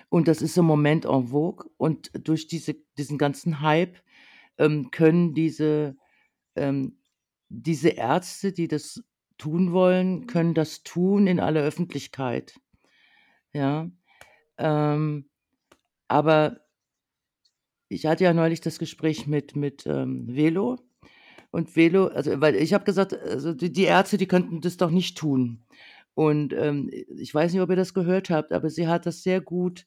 und das ist im Moment en vogue und durch diese diesen ganzen Hype, ähm, können diese ähm, diese Ärzte, die das tun wollen, können das tun in aller Öffentlichkeit. Ja, ähm, aber ich hatte ja neulich das Gespräch mit mit, ähm, Velo und Velo also, weil ich habe gesagt, also, die die Ärzte, die könnten das doch nicht tun. Und, ähm, ich weiß nicht, ob ihr das gehört habt, aber sie hat das sehr gut,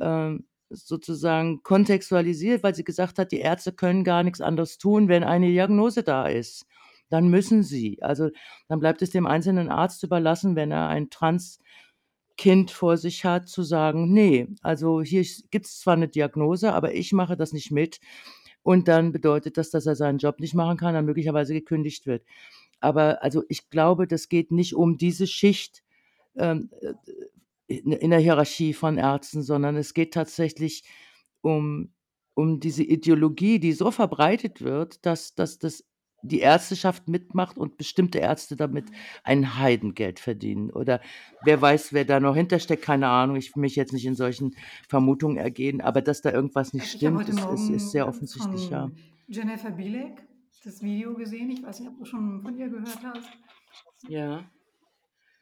ähm, sozusagen kontextualisiert, weil sie gesagt hat, die Ärzte können gar nix anderes tun, wenn eine Diagnose da ist. Dann müssen sie. Also, dann bleibt es dem einzelnen Arzt überlassen, wenn er ein Transkind vor sich hat, zu sagen: „Ne, also, hier sch gibt's zwar 'ne Diagnose, aber ich mache das nicht mit.“ Und dann bedeutet das, dass er seinen Job nicht machen kann, dann möglicherweise gekündigt wird. Aber also, ich glaube, das geht nicht um diese Schicht, ähm, äh, in in der Hierarchie von Ärzten, sondern es geht tatsächlich um um diese Ideologie, die so verbreitet wird, dass dass das die Ärzteschaft mitmacht und bestimmte Ärzte damit ein Heidengeld verdienen. Oder wer weiß, wer da noch hintersteckt, keine Ahnung. Ich will mich jetzt nicht in solchen Vermutungen ergehen, aber dass da irgendwas nicht Also, stimmt, ist ist ist sehr offensichtlich, ja. Jennifer Bilek das Video gesehen. Ich weiß nicht, ob du schon von ihr gehört hast. Ja.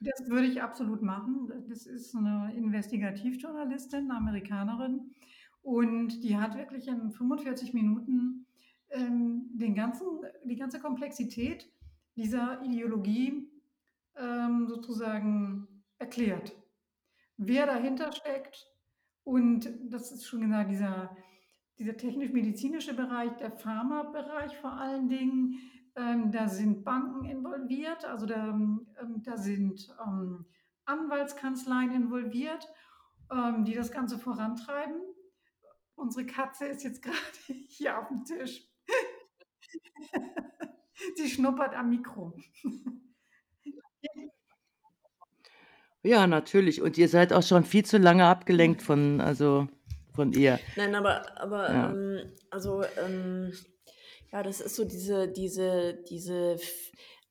Das würde ich absolut machen. Das ist 'ne Investigativjournalistin, 'ne Amerikanerin Und die hat wirklich in 45 Minuten ähm, den ganzen, die ganze Komplexität dieser Ideologie ähm, sozusagen erklärt. Wer dahinter steckt und das ist schon gesagt, dieser, dieser technisch-medizinische Bereich, der Pharmabereich vor allen Dingen, ähm, da sind Banken involviert, also da, ähm, da sind ähm, Anwaltskanzleien involviert, ähm, die das Ganze vorantreiben. Unsere Katze ist jetzt gerade hier auf dem Tisch. Sie schnuppert am Mikro. Ja, natürlich. Und ihr seid auch schon viel zu lange abgelenkt von, also von ihr. Nein, aber, aber Ja. ähm, also ähm, ja, das ist so diese, diese, diese,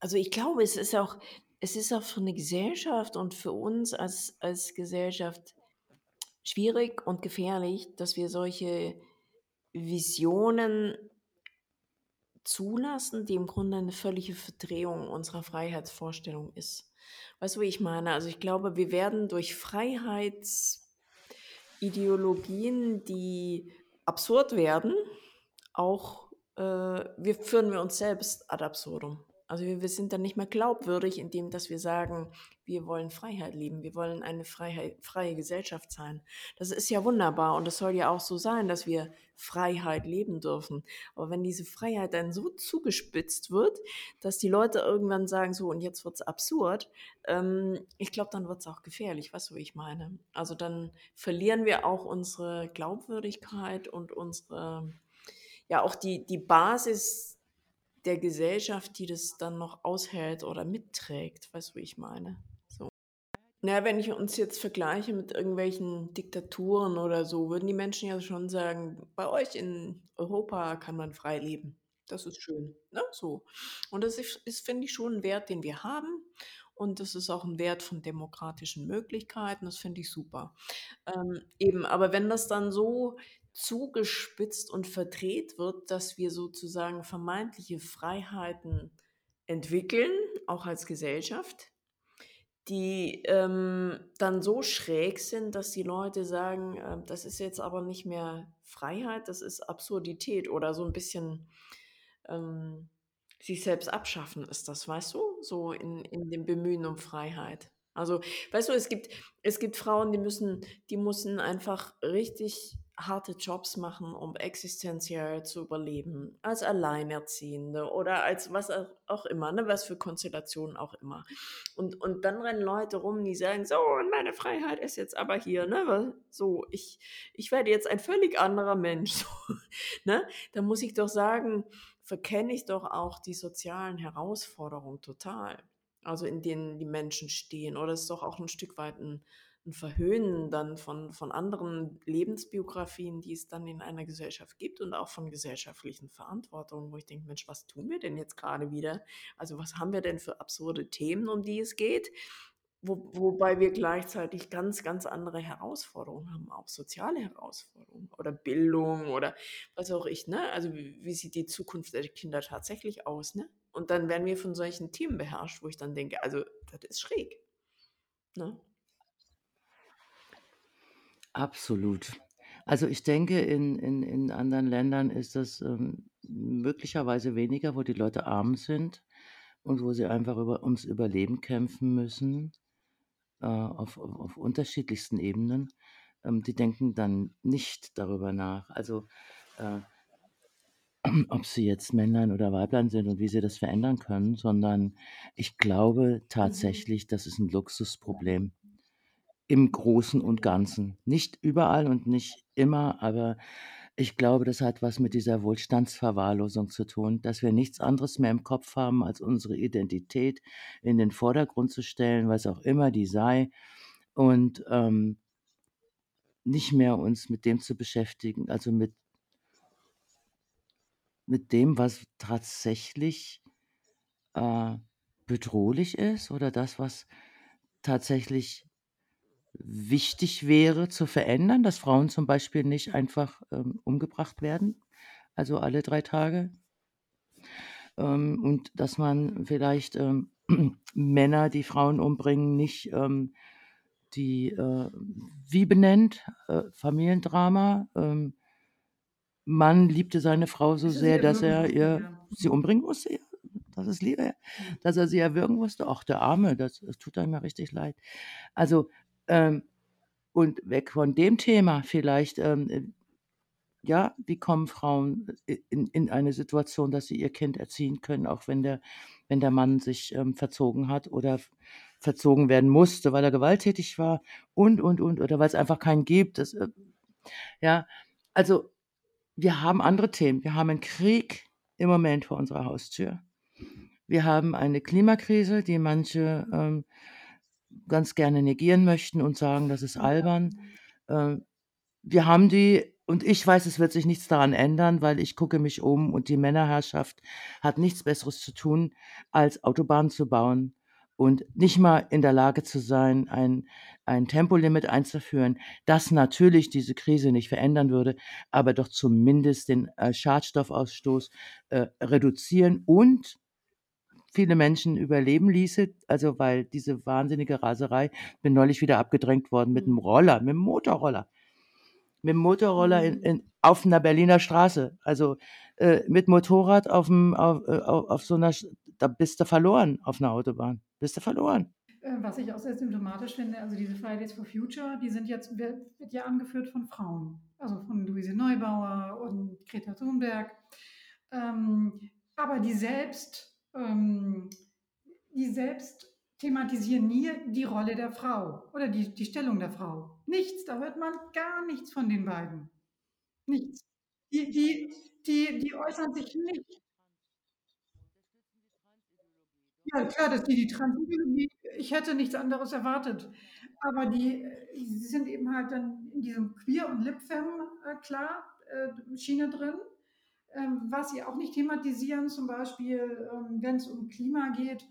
also ich glaube, es ist auch, es ist auch für eine Gesellschaft und für uns als, als Gesellschaft schwierig und gefährlich, dass wir solche Visionen zulassen, die im Grunde eine völlige Verdrehung unserer Freiheitsvorstellung ist. Weißt du, wie ich meine? Also ich glaube, wir werden durch Freiheitsideologien, die absurd werden, auch, äh, wir führen wir uns selbst ad absurdum. Also wir, wir sind dann nicht mehr glaubwürdig, indem dass wir sagen, wir wollen Freiheit leben, wir wollen eine Freiheit, freie Gesellschaft sein. Das ist ja wunderbar und es soll ja auch so sein, dass wir Freiheit leben dürfen. Aber wenn diese Freiheit dann so zugespitzt wird, dass die Leute irgendwann sagen, so und jetzt wird's absurd, ähm, ich glaube, dann wird's auch gefährlich, weißt du, wie ich meine? Also dann verlieren wir auch unsere Glaubwürdigkeit und unsere, ja auch die, die Basis der Gesellschaft, die das dann noch aushält oder mitträgt, weißt du, wie ich meine? So. Na, wenn ich uns jetzt vergleiche mit irgendwelchen Diktaturen oder so, würden die Menschen ja schon sagen, bei euch in Europa kann man frei leben. Das ist schön, ne? So. Und das ist, ist finde ich, schon ein Wert, den wir haben. Und das ist auch ein Wert von demokratischen Möglichkeiten. Das finde ich super. Ähm, eben, aber wenn das dann so zugespitzt und verdreht wird, dass wir sozusagen vermeintliche Freiheiten entwickeln, auch als Gesellschaft, die ähm, dann so schräg sind, dass die Leute sagen, äh, das ist jetzt aber nicht mehr Freiheit, das ist Absurdität oder so ein bisschen ähm, sich selbst abschaffen ist das, weißt du? So in, in dem Bemühen um Freiheit. Also, weißt du, es gibt, es gibt Frauen, die müssen, die müssen einfach richtig harte Jobs machen, um existenziell zu überleben, als Alleinerziehende oder als was auch- immer, ne, was für Konstellationen auch immer. Und, und dann rennen Leute rum, die sagen, so, und meine Freiheit ist jetzt aber hier, ne, so, ich, ich werde jetzt ein völlig anderer Mensch, ne, da muss ich doch sagen, verkenne ich doch auch die sozialen Herausforderungen total. Also in denen die Menschen stehen. Oder ist doch auch ein Stück weit ein, ein Verhöhnen dann von, von anderen Lebensbiografien, die es dann in einer Gesellschaft gibt und auch von gesellschaftlichen Verantwortungen, wo ich denke, Mensch, was tun wir denn jetzt gerade wieder? Also was haben wir denn für absurde Themen, um die es geht? Wo, wobei wir gleichzeitig ganz, ganz andere Herausforderungen haben, auch soziale Herausforderungen oder Bildung oder was auch ich, ne? Also wie, wie sieht die Zukunft der Kinder tatsächlich aus, ne? Und dann werden wir von solchen Themen beherrscht, wo ich dann denke, also das ist schräg. Ne? Absolut. Also ich denke, in, in, in anderen Ländern ist das ähm, möglicherweise weniger, wo die Leute arm sind und wo sie einfach über, ums Überleben kämpfen müssen, äh, auf, auf, auf unterschiedlichsten Ebenen. Ähm, die denken dann nicht darüber nach. Also äh, ob sie jetzt Männlein oder Weiblein sind und wie sie das verändern können, sondern ich glaube tatsächlich, das ist ein Luxusproblem im Großen und Ganzen. Nicht überall und nicht immer, aber ich glaube, das hat was mit dieser Wohlstandsverwahrlosung zu tun, dass wir nichts anderes mehr im Kopf haben, als unsere Identität in den Vordergrund zu stellen, was auch immer die sei, und ähm, nicht mehr uns mit dem zu beschäftigen, also mit mit dem, was tatsächlich äh, bedrohlich ist oder das, was tatsächlich wichtig wäre zu verändern, dass Frauen zum Beispiel nicht einfach ähm, umgebracht werden, also alle drei Tage. Ähm, und dass man vielleicht ähm, Männer, die Frauen umbringen, nicht ähm, die äh, wie benennt, äh, Familiendrama. Ähm, Mann liebte seine Frau so sehr, dass er ihr sie umbringen musste. Ja, das ist Liebe, dass er sie erwürgen musste. Ach, der Arme, das, das tut einem ja richtig leid. Also ähm, und weg von dem Thema vielleicht. Ähm, äh, ja, wie kommen Frauen i- in, in eine Situation, dass sie ihr Kind erziehen können, auch wenn der, wenn der Mann sich ähm, verzogen hat oder verzogen werden musste, weil er gewalttätig war und, und, und, oder weil es einfach keinen gibt. Das, äh, ja, also wir haben andere Themen. Wir haben einen Krieg im Moment vor unserer Haustür. Wir haben eine Klimakrise, die manche ähm, ganz gerne negieren möchten und sagen, das ist albern. Ähm, wir haben die, und ich weiß, es wird sich nichts daran ändern, weil ich gucke mich um und die Männerherrschaft hat nichts Besseres zu tun, als Autobahnen zu bauen und nicht mal in der Lage zu sein, ein, ein Tempolimit einzuführen, das natürlich diese Krise nicht verändern würde, aber doch zumindest den äh, Schadstoffausstoß äh, reduzieren und viele Menschen überleben ließe, also weil diese wahnsinnige Raserei, bin neulich wieder abgedrängt worden mit einem Mhm. Roller, mit dem Motorroller mit dem Motorroller in, Mhm. in, auf einer Berliner Straße. Also äh, mit Motorrad auf, dem, auf, äh, auf, auf so einer, da bist du verloren auf einer Autobahn. Bist du verloren. Äh, Was ich auch sehr symptomatisch finde, also diese Fridays for Future, die sind jetzt, wird, wird ja angeführt von Frauen. Also von Luise Neubauer und Greta Thunberg. Ähm, aber die selbst, ähm, die selbst thematisieren nie die Rolle der Frau oder die, die Stellung der Frau. Nichts, da hört man gar nichts von den beiden. Nichts. Die, die, die, die äußern sich nicht. Ja, klar, dass die die Transideologie ich hätte nichts anderes erwartet. Aber die sie sind eben halt dann in diesem Queer und Libfem, äh, klar, äh, Schiene drin. Ähm, was sie auch nicht thematisieren, zum Beispiel, ähm, wenn es um Klima geht,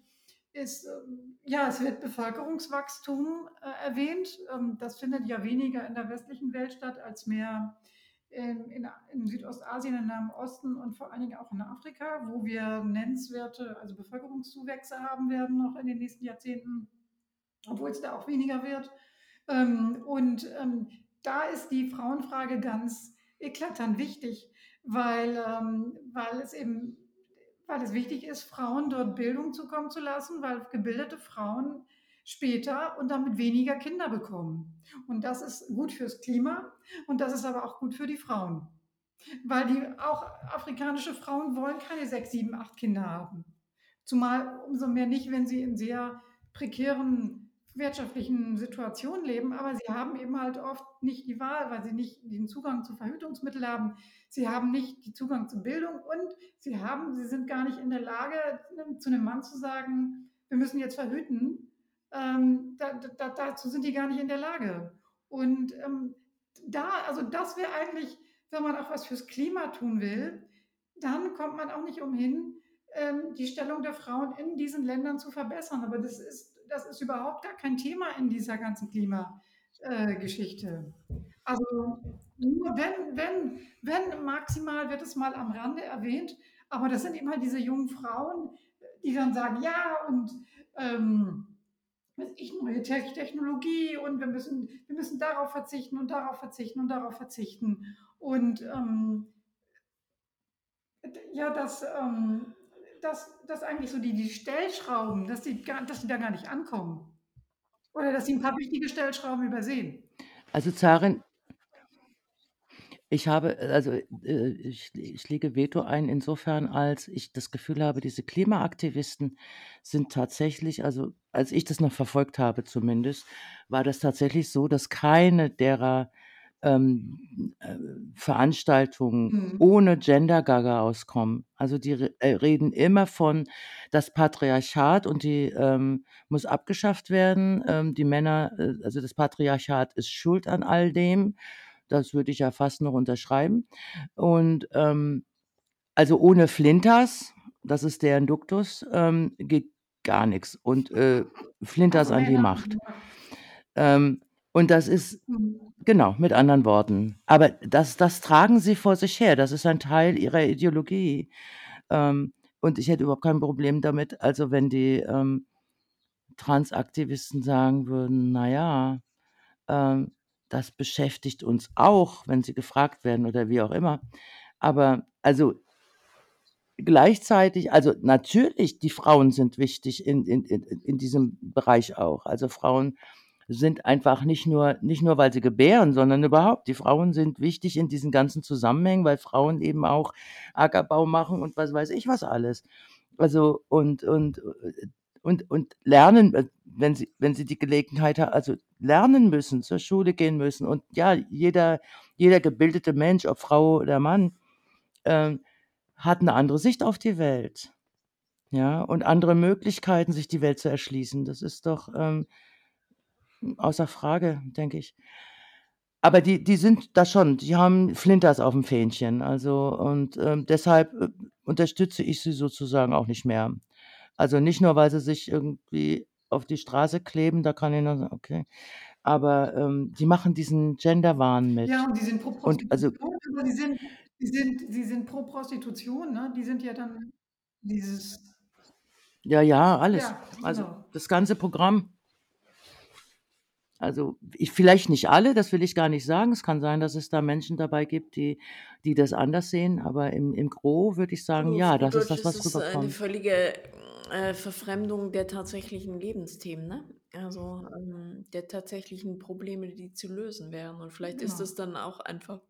ist, ähm, ja, es wird Bevölkerungswachstum äh, erwähnt. Das findet ja weniger in der westlichen Welt statt, als mehr in, in, in Südostasien, im Nahen Osten und vor allen Dingen auch in Afrika, wo wir nennenswerte, also Bevölkerungszuwächse haben werden noch in den nächsten Jahrzehnten, obwohl es da auch weniger wird. Und da ist die Frauenfrage ganz eklatant wichtig, weil, ähm, weil es eben weil es wichtig ist, Frauen dort Bildung zukommen zu lassen, weil gebildete Frauen später und damit weniger Kinder bekommen. Und das ist gut fürs Klima und das ist aber auch gut für die Frauen. Weil die auch afrikanische Frauen wollen keine sechs, sieben, acht Kinder haben. Zumal umso mehr nicht, wenn sie in sehr prekären wirtschaftlichen Situationen leben, aber sie haben eben halt oft nicht die Wahl, weil sie nicht den Zugang zu Verhütungsmitteln haben. Sie haben nicht den Zugang zu Bildung und sie haben, sie sind gar nicht in der Lage, zu einem Mann zu sagen, wir müssen jetzt verhüten. Ähm, da, da, dazu sind die gar nicht in der Lage. Und ähm, da, also das wäre eigentlich, wenn man auch was fürs Klima tun will, dann kommt man auch nicht umhin, ähm, die Stellung der Frauen in diesen Ländern zu verbessern. Aber das ist, das ist überhaupt gar kein Thema in dieser ganzen Klimageschichte. also nur wenn, wenn, wenn maximal wird es mal am Rande erwähnt, aber das sind halt diese jungen Frauen, die dann sagen, ja, und ähm, ich, neue Technologie und wir müssen, wir müssen darauf verzichten und darauf verzichten und darauf verzichten. Und ähm, ja, dass, ähm, dass, dass eigentlich so die, die Stellschrauben, dass die, dass die da gar nicht ankommen. Oder dass sie ein paar wichtige Stellschrauben übersehen. Also Zarin, ich habe, also äh, ich, ich lege Veto ein insofern, als ich das Gefühl habe, diese Klimaaktivisten sind tatsächlich, also als ich das noch verfolgt habe zumindest, war das tatsächlich so, dass keine derer ähm, äh, Veranstaltungen Mhm. ohne Gender-Gaga auskommen. Also die re äh, reden immer von das Patriarchat und die ähm, muss abgeschafft werden. Ähm, die Männer, äh, also das Patriarchat ist schuld an all dem. Das würde ich ja fast noch unterschreiben. Und ähm, also ohne Flinters, das ist deren Duktus, ähm, geht gar nichts. Und äh, Flinters Also an die Macht. Ähm, und das ist Mhm. Genau, mit anderen Worten. Aber das das tragen sie vor sich her. Das ist ein Teil ihrer Ideologie. Ähm, und ich hätte überhaupt kein Problem damit, also wenn die, ähm, Transaktivisten sagen würden: „Na ja, Ähm, das beschäftigt uns auch, wenn sie gefragt werden oder wie auch immer. Aber also gleichzeitig, also natürlich, die Frauen sind wichtig in, in, in, in diesem Bereich auch. Also Frauen sind einfach nicht nur, nicht nur, weil sie gebären, sondern überhaupt. Die Frauen sind wichtig in diesen ganzen Zusammenhängen, weil Frauen eben auch Ackerbau machen und was weiß ich was alles. Also und, und, und, und lernen, äh, wenn sie, wenn sie die Gelegenheit haben, also lernen müssen, zur Schule gehen müssen. Und ja, jeder, jeder gebildete Mensch, ob Frau oder Mann, ähm, hat eine andere Sicht auf die Welt. Ja, und andere Möglichkeiten, sich die Welt zu erschließen. Das ist doch ähm, außer Frage, denke ich. Aber die, die sind da schon, die haben Flinters auf dem Fähnchen. Also, und ähm, deshalb äh, unterstütze ich sie sozusagen auch nicht mehr. Also nicht nur, weil sie sich irgendwie auf die Straße kleben, da kann ich nur sagen, okay. Aber ähm, die machen diesen Genderwahn mit. Ja, und die sind pro Und also Prostitution, aber die sind, die sind, die sind pro Prostitution, ne? Die sind ja dann dieses, ja, ja, alles. ja, Also genau. das ganze Programm. Also ich, vielleicht nicht alle, das will ich gar nicht sagen. Es kann sein, dass es da Menschen dabei gibt, die, die das anders sehen, aber im, im Gro würde ich sagen, Also ja, das ist Deutsch das, was ist eine völlige äh, Verfremdung der tatsächlichen Lebensthemen, ne? Also ähm, der tatsächlichen Probleme, die zu lösen wären. Und vielleicht ist Genau. es dann auch einfach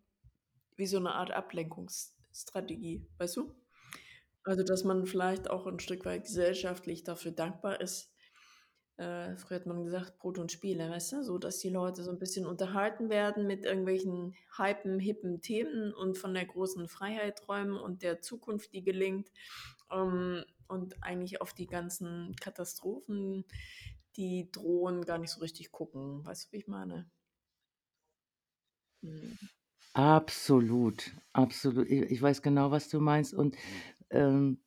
wie so eine Art Ablenkungsstrategie, weißt du? Also, dass man vielleicht auch ein Stück weit gesellschaftlich dafür dankbar ist. Äh, früher hat man gesagt, Brot und Spiele, weißt du? So, dass die Leute so ein bisschen unterhalten werden mit irgendwelchen hypen, hippen Themen und von der großen Freiheit träumen und der Zukunft, die gelingt. Ähm, und eigentlich auf die ganzen Katastrophen, die drohen, gar nicht so richtig gucken. Weißt du, wie ich meine? Hm. Absolut, absolut. Ich, ich weiß genau, was du meinst. Und ähm,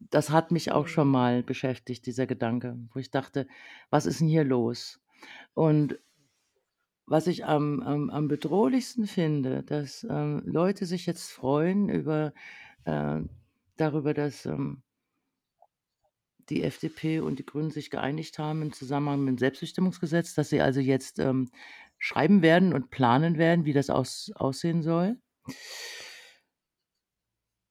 das hat mich auch schon Hm. mal beschäftigt, dieser Gedanke, wo ich dachte, was ist denn hier los? Und was ich am, am, am bedrohlichsten finde, dass ähm, Leute sich jetzt freuen über äh, darüber, dass ähm, die FDP und die Grünen sich geeinigt haben im Zusammenhang mit dem Selbstbestimmungsgesetz, dass sie also jetzt ähm, schreiben werden und planen werden, wie das aus, aussehen soll.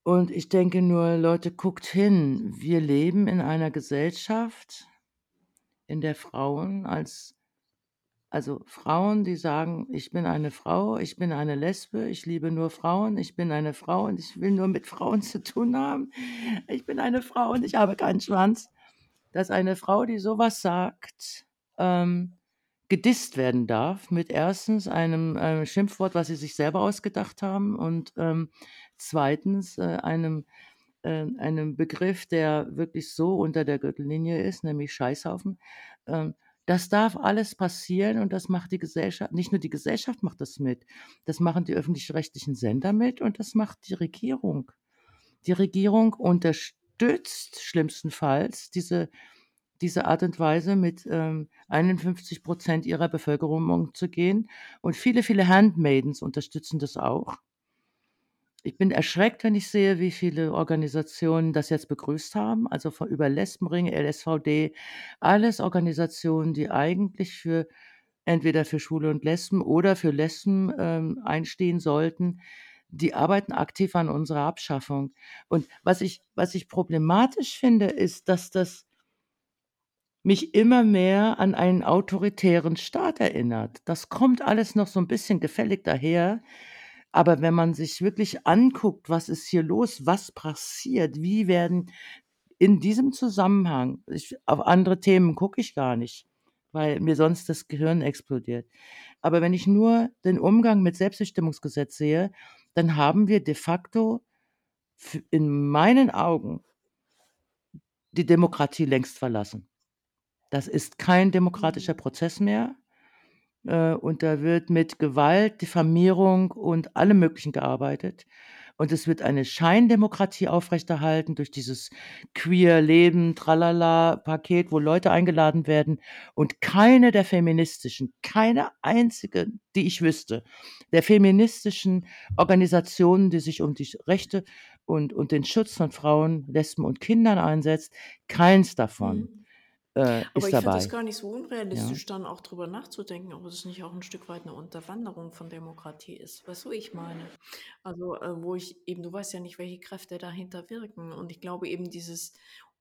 Und ich denke nur, Leute, guckt hin. Wir leben in einer Gesellschaft, in der Frauen als, also Frauen, die sagen, ich bin eine Frau, ich bin eine Lesbe, ich liebe nur Frauen, ich bin eine Frau und ich will nur mit Frauen zu tun haben. Ich bin eine Frau und ich habe keinen Schwanz. Dass eine Frau, die sowas sagt, ähm, gedisst werden darf mit erstens einem, einem Schimpfwort, was sie sich selber ausgedacht haben und ähm, zweitens äh, einem, äh, einem Begriff, der wirklich so unter der Gürtellinie ist, nämlich Scheißhaufen. Ähm, das darf alles passieren und das macht die Gesellschaft, nicht nur die Gesellschaft macht das mit, das machen die öffentlich-rechtlichen Sender mit und das macht die Regierung. Die Regierung unterstützt schlimmstenfalls diese diese Art und Weise mit ähm, 51 Prozent ihrer Bevölkerung umzugehen. Und viele, viele Handmaidens unterstützen das auch. Ich bin erschreckt, wenn ich sehe, wie viele Organisationen das jetzt begrüßt haben. Also von, über Lesbenring, LSVD, alles Organisationen, die eigentlich für entweder für Schwule und Lesben oder für Lesben ähm, einstehen sollten. Die arbeiten aktiv an unserer Abschaffung. Und was ich, was ich problematisch finde, ist, dass das mich immer mehr an einen autoritären Staat erinnert. Das kommt alles noch so ein bisschen gefällig daher, aber wenn man sich wirklich anguckt, was ist hier los, was passiert, wie werden in diesem Zusammenhang ich auf andere Themen gucke ich gar nicht, weil mir sonst das Gehirn explodiert. Aber wenn ich nur den Umgang mit Selbstbestimmungsgesetz sehe, dann haben wir de facto in meinen Augen die Demokratie längst verlassen. Das ist kein demokratischer Mhm. Prozess mehr. Äh, und da wird mit Gewalt, Diffamierung und allem Möglichen gearbeitet. Und es wird eine Scheindemokratie aufrechterhalten durch dieses Queer-Leben, Tralala-Paket, wo Leute eingeladen werden. Und keine der feministischen, keine einzige, die ich wüsste, der feministischen Organisationen, die sich um die Rechte und, und den Schutz von Frauen, Lesben und Kindern einsetzt, keins davon Mhm. Äh, Aber ist ich finde das dabei. gar nicht so Ja. unrealistisch, dann auch drüber nachzudenken, ob es nicht auch ein Stück weit eine Unterwanderung von Demokratie ist. Weißt du, wie ich meine? Also, äh, wo ich eben, du weißt ja nicht, welche Kräfte dahinter wirken. Und ich glaube eben, dieses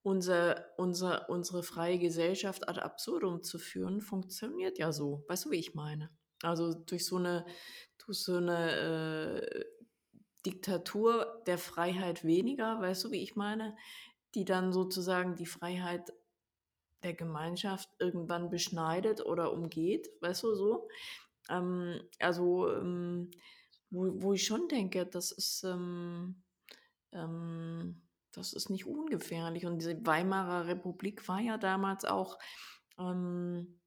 unser, unser, unsere freie Gesellschaft ad absurdum zu führen, funktioniert ja so. Weißt du, wie ich meine? Also durch so eine, durch so eine äh, Diktatur der Freiheit weniger, weißt du, wie ich meine? Die dann sozusagen die Freiheit der Gemeinschaft irgendwann beschneidet oder umgeht, weißt du so? Ähm, also, ähm, wo, wo ich schon denke, das ist, ähm, ähm, das ist nicht ungefährlich. Und diese Weimarer Republik war ja damals auch, ähm,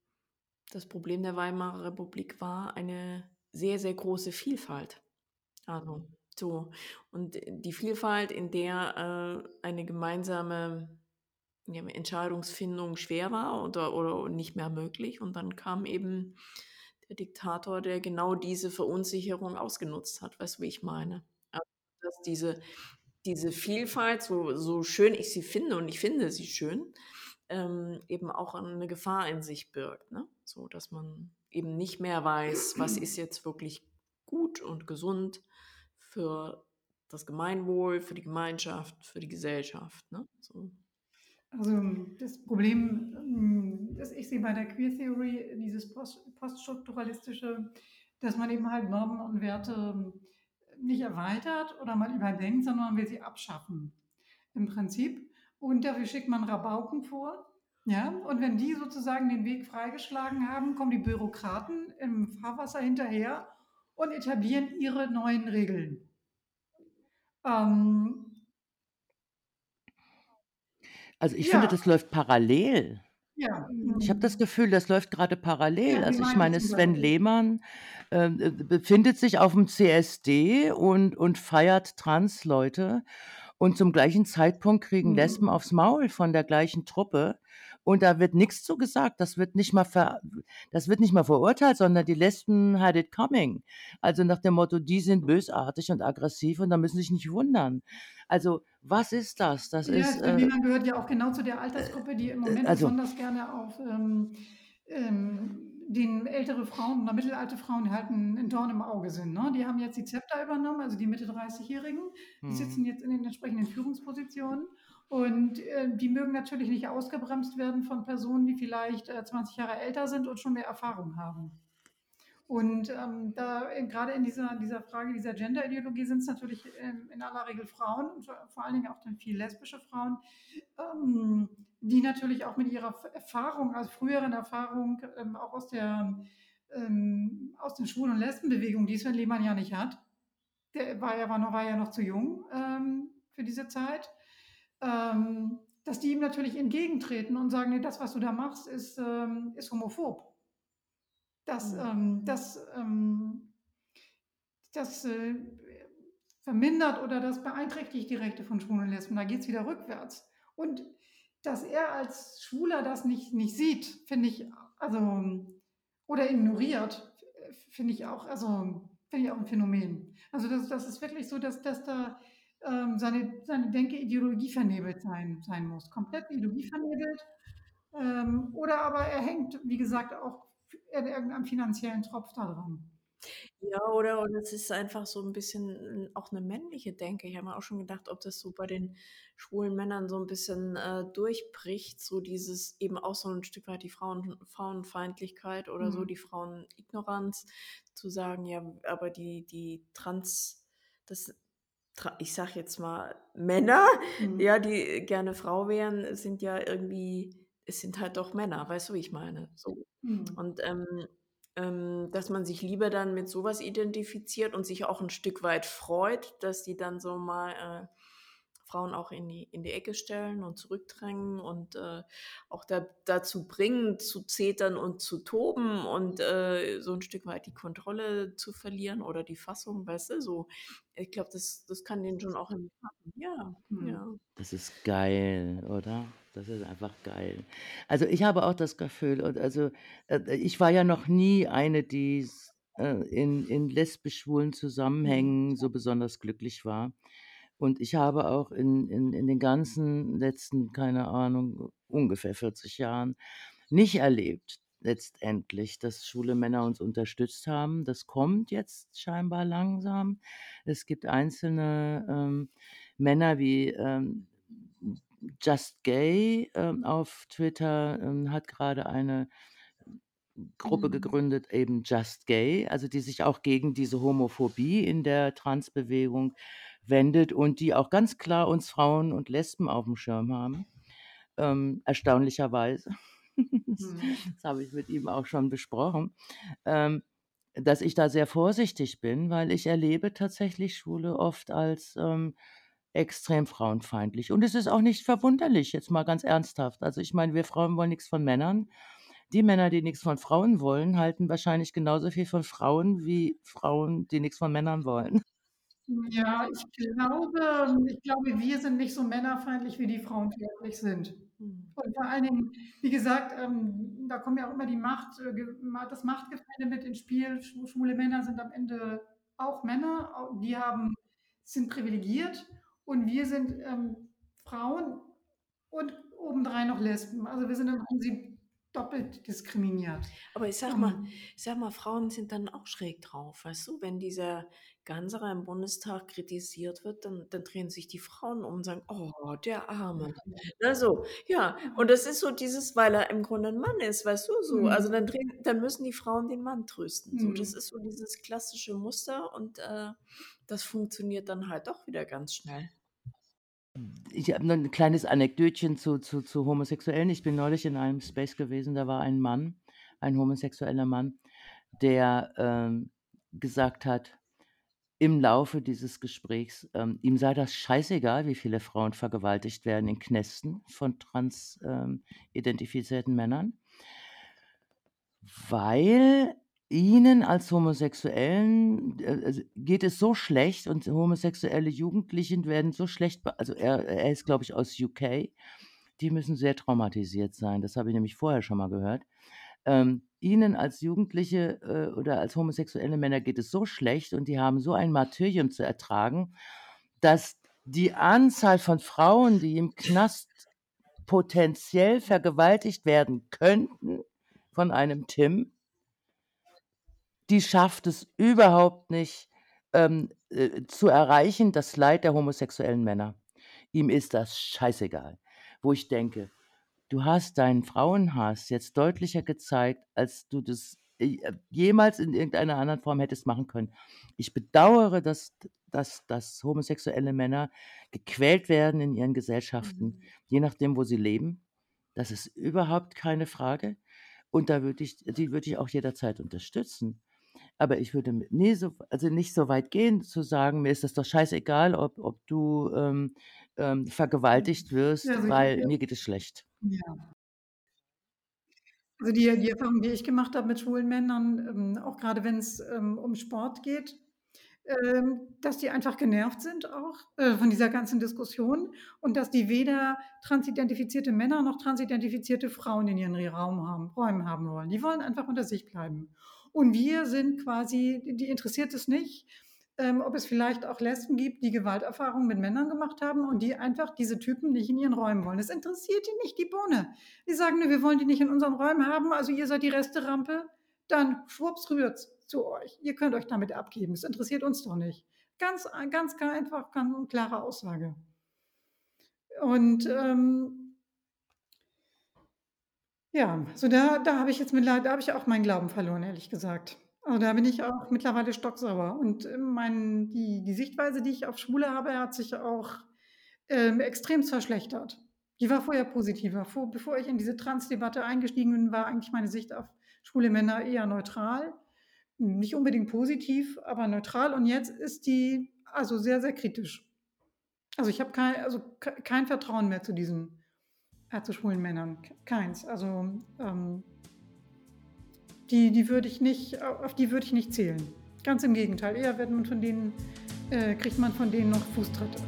das Problem der Weimarer Republik war eine sehr, sehr große Vielfalt. Also, so. Und die Vielfalt, in der äh, eine gemeinsame ja, Entscheidungsfindung schwer war oder, oder nicht mehr möglich. Und dann kam eben der Diktator, der genau diese Verunsicherung ausgenutzt hat. Weißt du, wie ich meine? Also, dass diese, diese Vielfalt, so, so schön ich sie finde, und ich finde sie schön, ähm, eben auch eine Gefahr in sich birgt. Ne? So, dass man eben nicht mehr weiß, was ist jetzt wirklich gut und gesund für das Gemeinwohl, für die Gemeinschaft, für die Gesellschaft. Ne? So. Also das Problem, ähm, das ich sehe bei der Queer Theory, dieses Post poststrukturalistische, dass man eben halt Normen und Werte ähm, nicht erweitert oder mal überdenkt, sondern man will sie abschaffen im Prinzip. Und dafür schickt man Rabauken vor. Ja, und wenn die sozusagen den Weg freigeschlagen haben, kommen die Bürokraten im Fahrwasser hinterher und etablieren ihre neuen Regeln. Ähm, Also ich finde, ja, das läuft parallel. ja. Ich habe das mm, Gefühl, das läuft gerade parallel. Ja, Also ich meine, Sven? Lehmann ähm, äh, befindet sich auf dem CSD und, und feiert Transleute. Und zum gleichen Zeitpunkt kriegen Lesben Mhm. aufs Maul von der gleichen Truppe. Und da wird nichts zu gesagt. Das wird nicht mal ver, das wird nicht mal verurteilt, sondern die Lesben had it coming. Also nach dem Motto, die sind bösartig und aggressiv und da müssen Sie sich nicht wundern. Also was ist das? Das Ja, ist, äh, gehört ja auch genau zu der Altersgruppe, die im Moment also besonders gerne auf ähm, ähm, den ältere Frauen oder mittelalte Frauen halt ein, ein Dorn im Auge sind. Ne? Die haben jetzt die Zepter übernommen, also die Mitte 30-Jährigen. Die hm. sitzen jetzt in den entsprechenden Führungspositionen. Und äh, die mögen natürlich nicht ausgebremst werden von Personen, die vielleicht äh, 20 Jahre älter sind und schon mehr Erfahrung haben. Und ähm, da äh, gerade in dieser, dieser Frage dieser Gender-Ideologie sind es natürlich ähm, in aller Regel Frauen und vor allen Dingen auch dann viel lesbische Frauen, ähm, die natürlich auch mit ihrer Erfahrung, also früheren Erfahrung, ähm, auch aus der ähm, aus den Schwulen- und Lesbenbewegungen, die Sven Lehmann ja nicht hat. Der war ja, war noch, war ja noch zu jung ähm, für diese Zeit. Ähm, dass die ihm natürlich entgegentreten und sagen, nee, das, was du da machst, ist, ähm, ist homophob. Das, Mhm. ähm, das, ähm, das äh, vermindert oder das beeinträchtigt die Rechte von Schwulen und Lesben. Da geht es wieder rückwärts. Und dass er als Schwuler das nicht, nicht sieht, finde ich, also, oder ignoriert, finde ich auch, also, finde ich auch ein Phänomen. Also, das, das ist wirklich so, dass, dass da ähm, seine, seine Denke Ideologie vernebelt sein, sein muss. Komplett Ideologie vernebelt. Ähm, oder aber er hängt, wie gesagt, auch in irgendeinem finanziellen Tropf da dran. Ja, oder und es ist einfach so ein bisschen äh, auch eine männliche Denke. Ich habe mir auch schon gedacht, ob das so bei den schwulen Männern so ein bisschen äh, durchbricht, so dieses eben auch so ein Stück weit die Frauen, Frauenfeindlichkeit oder so Mhm. die Frauenignoranz, zu sagen, ja, aber die, die Trans, das, ich sag jetzt mal Männer, Mhm. ja, die gerne Frau wären, sind ja irgendwie, es sind halt doch Männer, weißt du, wie ich meine? So. Mhm. Und ähm, ähm, dass man sich lieber dann mit sowas identifiziert und sich auch ein Stück weit freut, dass die dann so mal äh, Frauen auch in die, in die Ecke stellen und zurückdrängen und äh, auch da, dazu bringen, zu zetern und zu toben und äh, so ein Stück weit die Kontrolle zu verlieren oder die Fassung, weißt du, so. Ich glaube, das, das kann denen schon auch im Ja, Mhm. ja. Das ist geil, oder? Das ist einfach geil. Also ich habe auch das Gefühl, und also äh, ich war ja noch nie eine, die äh, in, in lesbisch-schwulen Mhm. Zusammenhängen so besonders glücklich war. Und ich habe auch in in in den ganzen letzten, keine Ahnung, ungefähr 40 Jahren nicht erlebt letztendlich, dass schwule Männer uns unterstützt haben. Das kommt jetzt scheinbar langsam. Es gibt einzelne, ähm, Männer wie, ähm, Just Gay, ähm, auf Twitter, ähm, hat grade eine Gruppe Mhm. gegründet, eben Just Gay, also die sich auch gegen diese Homophobie in der Transbewegung wendet und die auch ganz klar uns Frauen und Lesben aufm Schirm haben, ähm, erstaunlicherweise. Das Mhm. das habe ich mit ihm auch schon besprochen, ähm, dass ich da sehr vorsichtig bin, weil ich erlebe tatsächlich Schwule oft als, ähm, extrem frauenfeindlich. Und es ist auch nicht verwunderlich, jetzt mal ganz ernsthaft. Also, ich meine, wir Frauen wollen nix von Männern. Die Männer, die nix von Frauen wollen, halten wahrscheinlich genauso viel von Frauen wie Frauen, die nix von Männern wollen. Ja, ich glaube ich glaube, wir sind nicht so männerfeindlich, wie die frauenfeindlich sind. Mhm. Und vor allen Dingen, wie gesagt, ähm, da kommen ja auch immer die Macht äh, das Machtgefälle mit ins Spiel. Schwu schwule Männer sind am Ende auch Männer, die haben sind privilegiert und wir sind, ähm, Frauen und obendrein noch Lesben. Also, wir sind im Prinzip doppelt diskriminiert. Aber ich mal Ähm ich sage mal, Frauen sind dann auch schräg drauf, weißt du? Wenn dieser Ganserer im Bundestag kritisiert wird, dann dann drehen sich die Frauen um und sagen: „Oh, der Arme.“ Ne, so. Ja, und das ist so dieses weil er im Grunde 'n Mann ist, weißt du, so. Also, Mhm. dann drehen dann müssen die Frauen den Mann trösten, so. Das Mhm. ist so dieses klassische Muster und, äh, das funktioniert dann halt doch wieder ganz schnell. Ich habe nur 'n kleines Anekdötchen zu zu zu Homosexuellen. Ich bin neulich in einem Space gewesen, da war ein Mann, ein homosexueller Mann, der, ähm, gesagt hat im Laufe dieses Gesprächs, ähm, ihm sei das scheißegal, wie viele Frauen vergewaltigt werden in Knästen von trans ähm, Männern weil ihnen als Homosexuellen, äh, also, geht es so schlecht und homosexuelle Jugendlichen werden so schlecht also, er er ist, glaube ich, aus UK. Die müssen sehr traumatisiert sein. Das habe ich nämlich vorher schon mal gehört. Ähm, ihnen als Jugendliche, äh, oder als homosexuelle Männer geht es so schlecht und die haben so ein Martyrium zu ertragen, dass die Anzahl von Frauen, die im Knast potenziell vergewaltigt werden könnten von einem Tim die schafft es überhaupt nicht, ähm, äh, zu erreichen, das Leid der homosexuellen Männer. Ihm ist das scheißegal. Wo ich denke: „Du hast deinen Frauenhass jetzt deutlicher gezeigt, als du das, äh, jemals in irgendeiner anderen Form hättest machen können.“ Ich bedauere, dass dass dass homosexuelle Männer gequält werden in ihren Gesellschaften, Mhm. je nachdem, wo sie leben. Das ist überhaupt keine Frage. Und da würde ich die würde ich auch jederzeit unterstützen. Aber ich würde nie so also, nicht so weit gehen zu sagen: „Mir ist das doch scheißegal, ob ob du, ähm, ähm, vergewaltigt Ja, wirst, also, ich habe weil ja mir geht es schlecht.“ Ja. Also, die die Erfahrung, die ich gemacht habe mit schwulen Männern, ähm, auch grade wenn's, ähm, um Sport geht, ähm, dass die einfach genervt sind auch, äh, von dieser ganzen Diskussion und dass die weder transidentifizierte Männer noch transidentifizierte Frauen in ihren Raum haben Räumen haben wollen. Die wollen einfach unter sich bleiben. Und wir sind quasi die interessiert es nicht, ähm, ob es vielleicht auch Lesben gibt, die Gewalterfahrungen mit Männern gemacht haben und die einfach diese Typen nicht in ihren Räumen wollen. Das interessiert die nicht die Bohne. Die sagen: „Ne, wir wollen die nicht in unseren Räumen haben, also ihr seid die Resterampe, dann schwupps rührt's zu euch. Ihr könnt euch damit abgeben. Es interessiert uns doch nicht.“ Ganz ganz ga einfach ganz klare Aussage. Und, ähm ja, so da da habe ich jetzt mittler da habe ich auch meinen Glauben verloren, ehrlich gesagt. Also, da bin ich auch mittlerweile stocksauer und, ähm, mein die die Sichtweise, die ich auf Schwule habe, hat sich auch, ähm, extremst verschlechtert. Die war vorher positiver. Vor bevor ich in diese Transdebatte eingestiegen bin, war eigentlich meine Sicht auf schwule Männer eher neutral. Nicht unbedingt positiv, aber neutral und jetzt ist die, also, sehr, sehr kritisch. Also, ich habe kei also, kein Vertrauen mehr zu diesen äh, zu schwulen Männern, keins. Also, ähm die die würde ich nicht auf die würde ich nicht zählen. Ganz im Gegenteil, eher wird man von denen äh, kriegt man von denen noch Fußtritte.